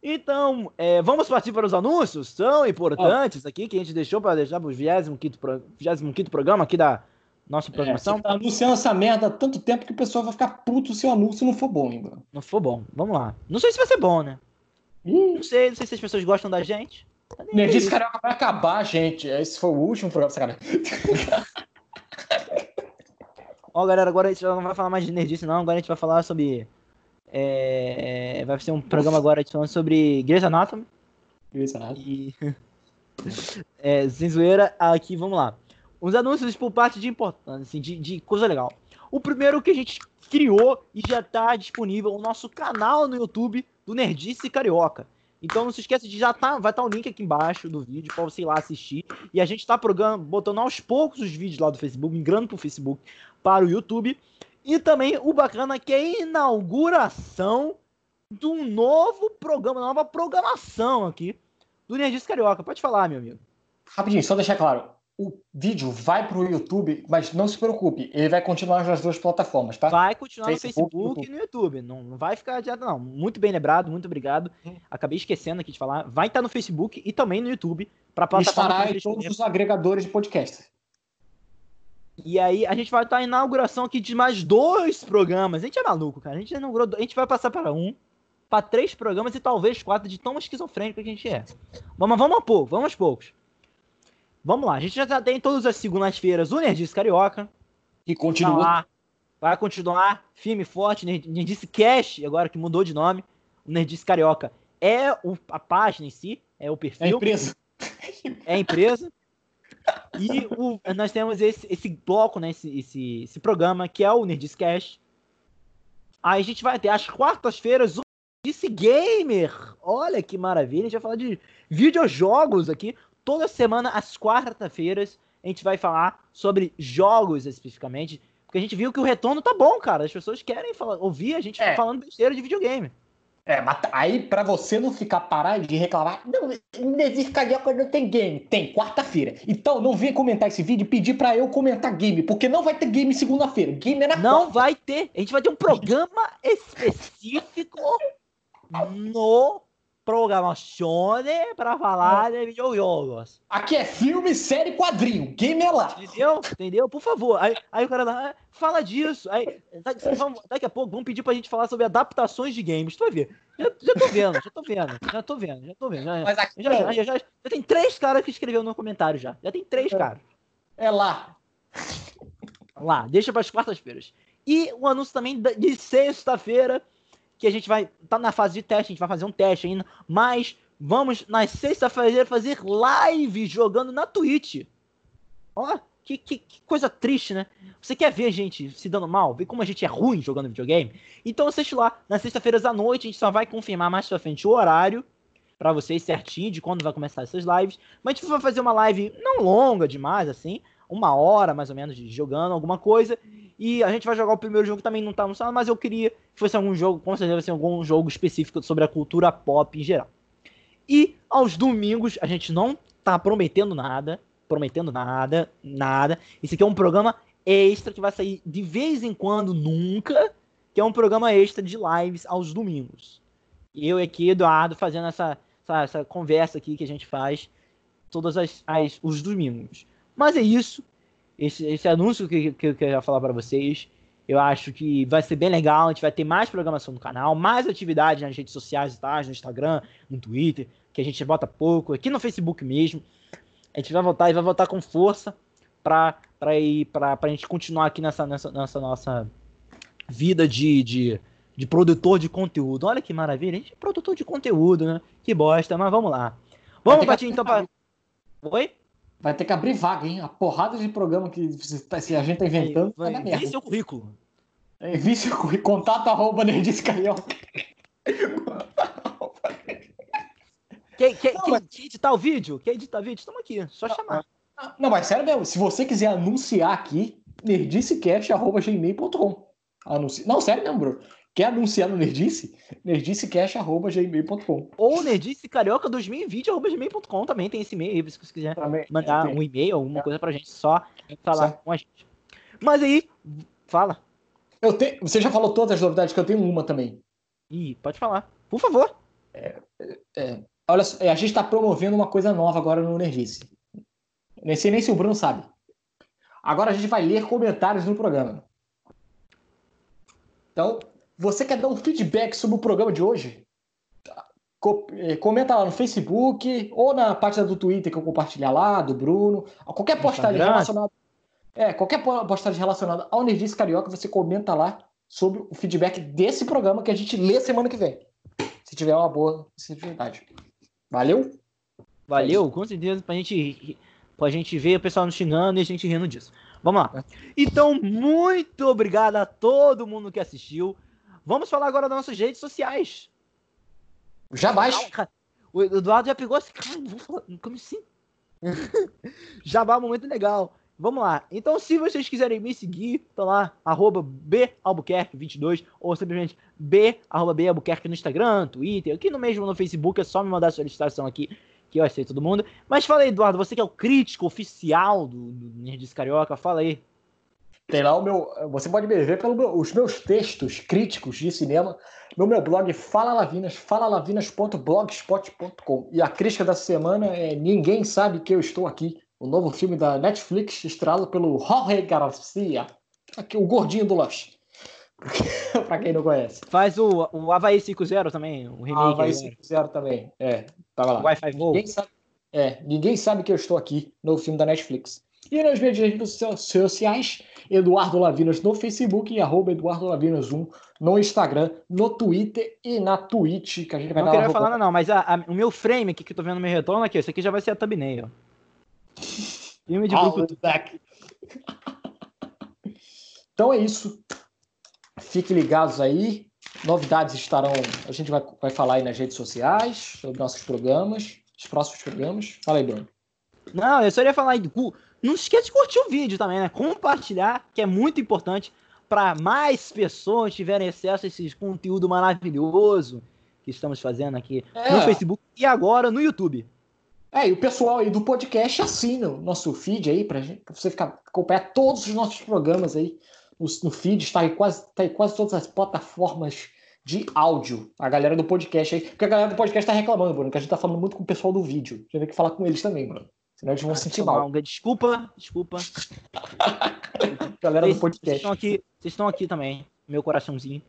Então, é, vamos partir para os anúncios? São importantes aqui, que a gente deixou para deixar para o 25 pro, programa aqui da nossa é, programação. É, tá anunciando essa merda há tanto tempo que o pessoal vai ficar puto se o anúncio não for bom ainda. Não for bom, vamos lá. Não sei se vai ser bom, né? Ih. Não sei, não sei se as pessoas gostam da gente. Nerdice Carioca vai acabar, gente. Esse foi o último programa, sacanagem. Ó, galera, agora a gente não vai falar mais de Nerdice, não. Agora a gente vai falar sobre. É... Vai ser um programa agora falando sobre Grey's Anatomy. Grey's Anatomy. E... é, sem zoeira, aqui vamos lá. Os anúncios por parte de importância, assim, de, de coisa legal. O primeiro que a gente criou e já está disponível o nosso canal no YouTube do Nerdice Carioca. Então não se esqueça de já tá, vai estar tá o link aqui embaixo do vídeo para você ir lá assistir. E a gente está botando aos poucos os vídeos lá do Facebook, migrando para o Facebook, para o YouTube. E também o bacana que é a inauguração de um novo programa, nova programação aqui do Nerdice Carioca. Pode falar, meu amigo. Rapidinho, só deixar claro o vídeo vai para o YouTube, mas não se preocupe, ele vai continuar nas duas plataformas, tá? Vai continuar Facebook, no Facebook e no YouTube. Não, não vai ficar adiado, não. Muito bem lembrado, muito obrigado. Hum. Acabei esquecendo aqui de falar. Vai estar no Facebook e também no YouTube para plataforma. Estará em todos os agregadores de podcast. E aí a gente vai estar em inauguração aqui de mais dois programas. A gente é maluco, cara. A gente inaugurou, a gente vai passar para um, para três programas e talvez quatro de tão esquizofrênico que a gente é. Mas vamos a pouco, vamos aos poucos. Vamos lá, a gente já tem todas as segundas-feiras o Nerdice Carioca. Que continua. Tá vai continuar firme e forte. Nerdice Cash, agora que mudou de nome. O Nerdice Carioca é o, a página em si, é o perfil. É a empresa. É a empresa. E o, nós temos esse, esse bloco, né, esse, esse, esse programa, que é o Nerdice Cash. Aí a gente vai ter às quartas-feiras o Nerdice Gamer. Olha que maravilha, a gente vai falar de videojogos aqui toda semana, às quarta-feiras, a gente vai falar sobre jogos especificamente. Porque a gente viu que o retorno tá bom, cara. As pessoas querem falar, ouvir a gente é. falando besteira de videogame. É, mas aí para você não ficar parado de reclamar, não, existe carioca, não tem game. Tem, quarta-feira. Então não venha comentar esse vídeo e pedir para eu comentar game, porque não vai ter game segunda-feira. Game é na Não quarta. vai ter. A gente vai ter um programa específico no programazione para falar de videojogos. Aqui é filme, série, quadrinho. Game é lá. Entendeu? Entendeu? Por favor. Aí, aí o cara lá, fala disso. Aí, daqui a pouco vamos pedir pra gente falar sobre adaptações de games. Tu vai ver. Já, já tô vendo, já tô vendo, já tô vendo, já tô vendo. Já, Mas aqui, já, já, já, já, já, tem três caras que escreveram no comentário já. Já tem três é, caras. É lá. Lá, deixa para as quartas-feiras. E o anúncio também de sexta-feira que a gente vai tá na fase de teste, a gente vai fazer um teste ainda, mas vamos na sexta-feira fazer live jogando na Twitch. Ó, que, que, que, coisa triste, né? Você quer ver gente se dando mal? Ver como a gente é ruim jogando videogame? Então assiste lá, nas sexta-feiras à noite, a gente só vai confirmar mais pra frente o horário para vocês certinho de quando vai começar essas lives. Mas a gente vai fazer uma live não longa demais, assim, uma hora mais ou menos jogando alguma coisa. E a gente vai jogar o primeiro jogo que também não tá anunciado, mas eu queria que fosse algum jogo, com certeza ser algum jogo específico sobre a cultura pop em geral. E aos domingos, a gente não tá prometendo nada, prometendo nada, nada. Esse aqui é um programa extra que vai sair de vez em quando, nunca, que é um programa extra de lives aos domingos. Eu aqui, Eduardo, fazendo essa, essa, essa conversa aqui que a gente faz todos as, as, os domingos. Mas é isso esse, esse anúncio que, que eu queria falar para vocês. Eu acho que vai ser bem legal. A gente vai ter mais programação no canal, mais atividade nas redes sociais, tá? no Instagram, no Twitter, que a gente bota pouco, aqui no Facebook mesmo. A gente vai voltar e vai voltar com força para ir para a gente continuar aqui nessa, nessa, nessa nossa vida de, de, de, produtor de conteúdo. Olha que maravilha, a gente é produtor de conteúdo, né? Que bosta, mas vamos lá. Vamos partir então para. Oi? Vai ter que abrir vaga, hein? A porrada de programa que se a gente tá inventando. Vai, vai envie seu currículo. É, envie seu currículo. Contato arroba Nerdice Carioca. Quem, quem, não, quem, mas... quem editar o vídeo? Quem editar o vídeo? Estamos aqui, só não, chamar. Não, mas sério mesmo, se você quiser anunciar aqui, nerdicecast.gmail.com. Anunci... Não, sério mesmo, bro. Quer anunciar no Nerdice? nerdicecast.gmail.com Ou nerdicecarioca2020.gmail.com também tem esse e-mail se você quiser também, mandar um e-mail, alguma é. coisa pra gente, só falar certo. com a gente. Mas aí, fala. Eu tenho, você já falou todas as novidades, que eu tenho uma também. Ih, pode falar. Por favor. É, é, olha, é, a gente está promovendo uma coisa nova agora no Nerdice. Nem sei nem se o Bruno sabe. Agora a gente vai ler comentários no programa. Então, você quer dar um feedback sobre o programa de hoje? Eh, comenta lá no Facebook ou na página do Twitter que eu compartilhar lá, do Bruno. Qualquer postagem relacionada. É, qualquer postagem relacionada ao Nerdice Carioca, você comenta lá sobre o feedback desse programa que a gente lê semana que vem. Se tiver uma boa sensibilidade. Valeu? Valeu, com certeza, pra gente, pra gente ver o pessoal nos xingando e a gente rindo disso. Vamos lá. É. Então, muito obrigado a todo mundo que assistiu. Vamos falar agora das nossas redes sociais. Jamais. O Eduardo já pegou assim, cara, vou falar, como assim? Jabá, momento legal. Vamos lá. Então, se vocês quiserem me seguir, tá lá, arroba balbuquerque22 ou simplesmente b, arroba balbuquerque no Instagram, Twitter, aqui no mesmo no Facebook, é só me mandar a solicitação aqui, que eu aceito todo mundo. Mas fala aí, Eduardo, você que é o crítico oficial do, do Nerdice Carioca, fala aí. Tem lá o meu. Você pode me ver pelos meus textos críticos de cinema no meu blog Fala Lavinas, falalavinas.blogspot.com. E a crítica da semana é Ninguém Sabe Que Eu Estou Aqui, o novo filme da Netflix, estrelado pelo Jorge Garcia, aqui, o gordinho do Lush. pra quem não conhece. Faz o, o Havaí 5.0 também, o remake. Havaí 5.0 também, é. Tava lá. Wi-Fi Ninguém sabe, é, Ninguém Sabe Que Eu Estou Aqui, novo filme da Netflix. E nas minhas redes sociais, Eduardo Lavinas no Facebook e arroba Eduardo Lavinas1 no Instagram, no Twitter e na Twitch, que a gente vai não dar Não queria falar não, não, mas a, a, o meu frame aqui que eu tô vendo no meu retorno aqui, esse aqui já vai ser a thumbnail. Filme de grupo. Então é isso. Fiquem ligados aí. Novidades estarão. A gente vai, vai falar aí nas redes sociais sobre nossos programas, os próximos programas. Fala aí, Bruno. Não, eu só ia falar aí. Não esqueça de curtir o vídeo também, né? Compartilhar, que é muito importante para mais pessoas tiverem acesso a esse conteúdo maravilhoso que estamos fazendo aqui é. no Facebook e agora no YouTube. É, e o pessoal aí do podcast assina o nosso feed aí para você ficar acompanhar todos os nossos programas aí no, no feed, está em quase, tá em quase todas as plataformas de áudio. A galera do podcast aí. Porque a galera do podcast tá reclamando, Bruno, que a gente tá falando muito com o pessoal do vídeo. A gente tem que falar com eles também, Bruno. Senão eles vão ah, sentir mal. Desculpa, desculpa. galera do podcast. Vocês estão aqui, vocês estão aqui também, meu coraçãozinho.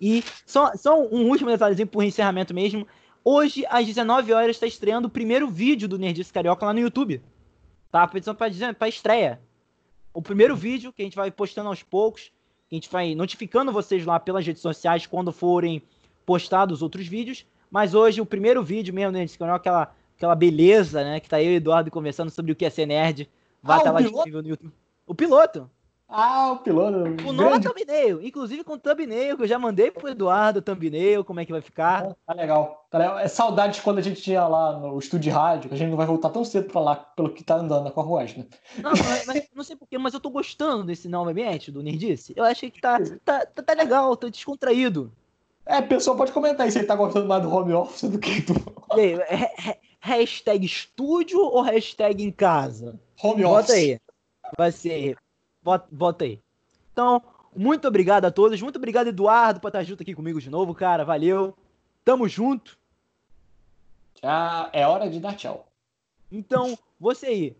E só, só um último detalhezinho por encerramento mesmo. Hoje, às 19 horas, está estreando o primeiro vídeo do Nerdice Carioca lá no YouTube. Tá? Para pra estreia. O primeiro vídeo que a gente vai postando aos poucos a gente vai notificando vocês lá pelas redes sociais quando forem postados outros vídeos. Mas hoje o primeiro vídeo mesmo, né, aquela, aquela beleza, né? Que tá eu e o Eduardo conversando sobre o que é ser nerd. Vai ah, estar lá disponível no YouTube. O piloto. Ah, o piloto. O nome é thumbnail. Inclusive com thumbnail, que eu já mandei pro Eduardo thumbnail, como é que vai ficar. tá legal. Tá legal. É saudade quando a gente tinha lá no estúdio de rádio, que a gente não vai voltar tão cedo pra lá pelo que tá andando na carruagem, né? Não, mas, mas, não sei porquê, mas eu tô gostando desse nome ambiente do Nerdice. Eu achei que tá, tá, tá, tá legal, tá descontraído. É, pessoal pode comentar aí se ele tá gostando mais do home office do que do. aí, é, hashtag estúdio ou hashtag em casa? Home Bota office. Bota aí. Vai ser Bota, aí. Então, muito obrigado a todos. Muito obrigado, Eduardo, por estar junto aqui comigo de novo, cara. Valeu. Tamo junto. Já é hora de dar tchau. Então, você aí.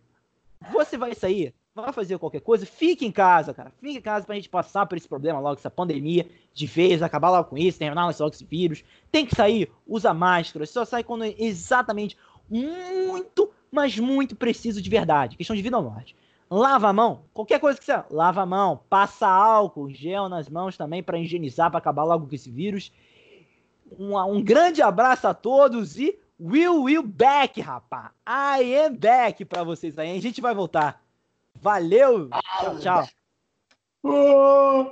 Você vai sair, vai fazer qualquer coisa, fique em casa, cara. Fique em casa pra gente passar por esse problema logo, essa pandemia de vez, acabar logo com isso, terminar logo esse vírus. Tem que sair, usa máscara. Só sai quando é exatamente muito, mas muito preciso de verdade. Questão de vida ou morte. Lava a mão, qualquer coisa que você lava a mão, passa álcool, gel nas mãos também para higienizar, para acabar logo com esse vírus. Um, um, grande abraço a todos e will will back, rapá. I am back para vocês aí. A gente vai voltar. Valeu, tchau, tchau.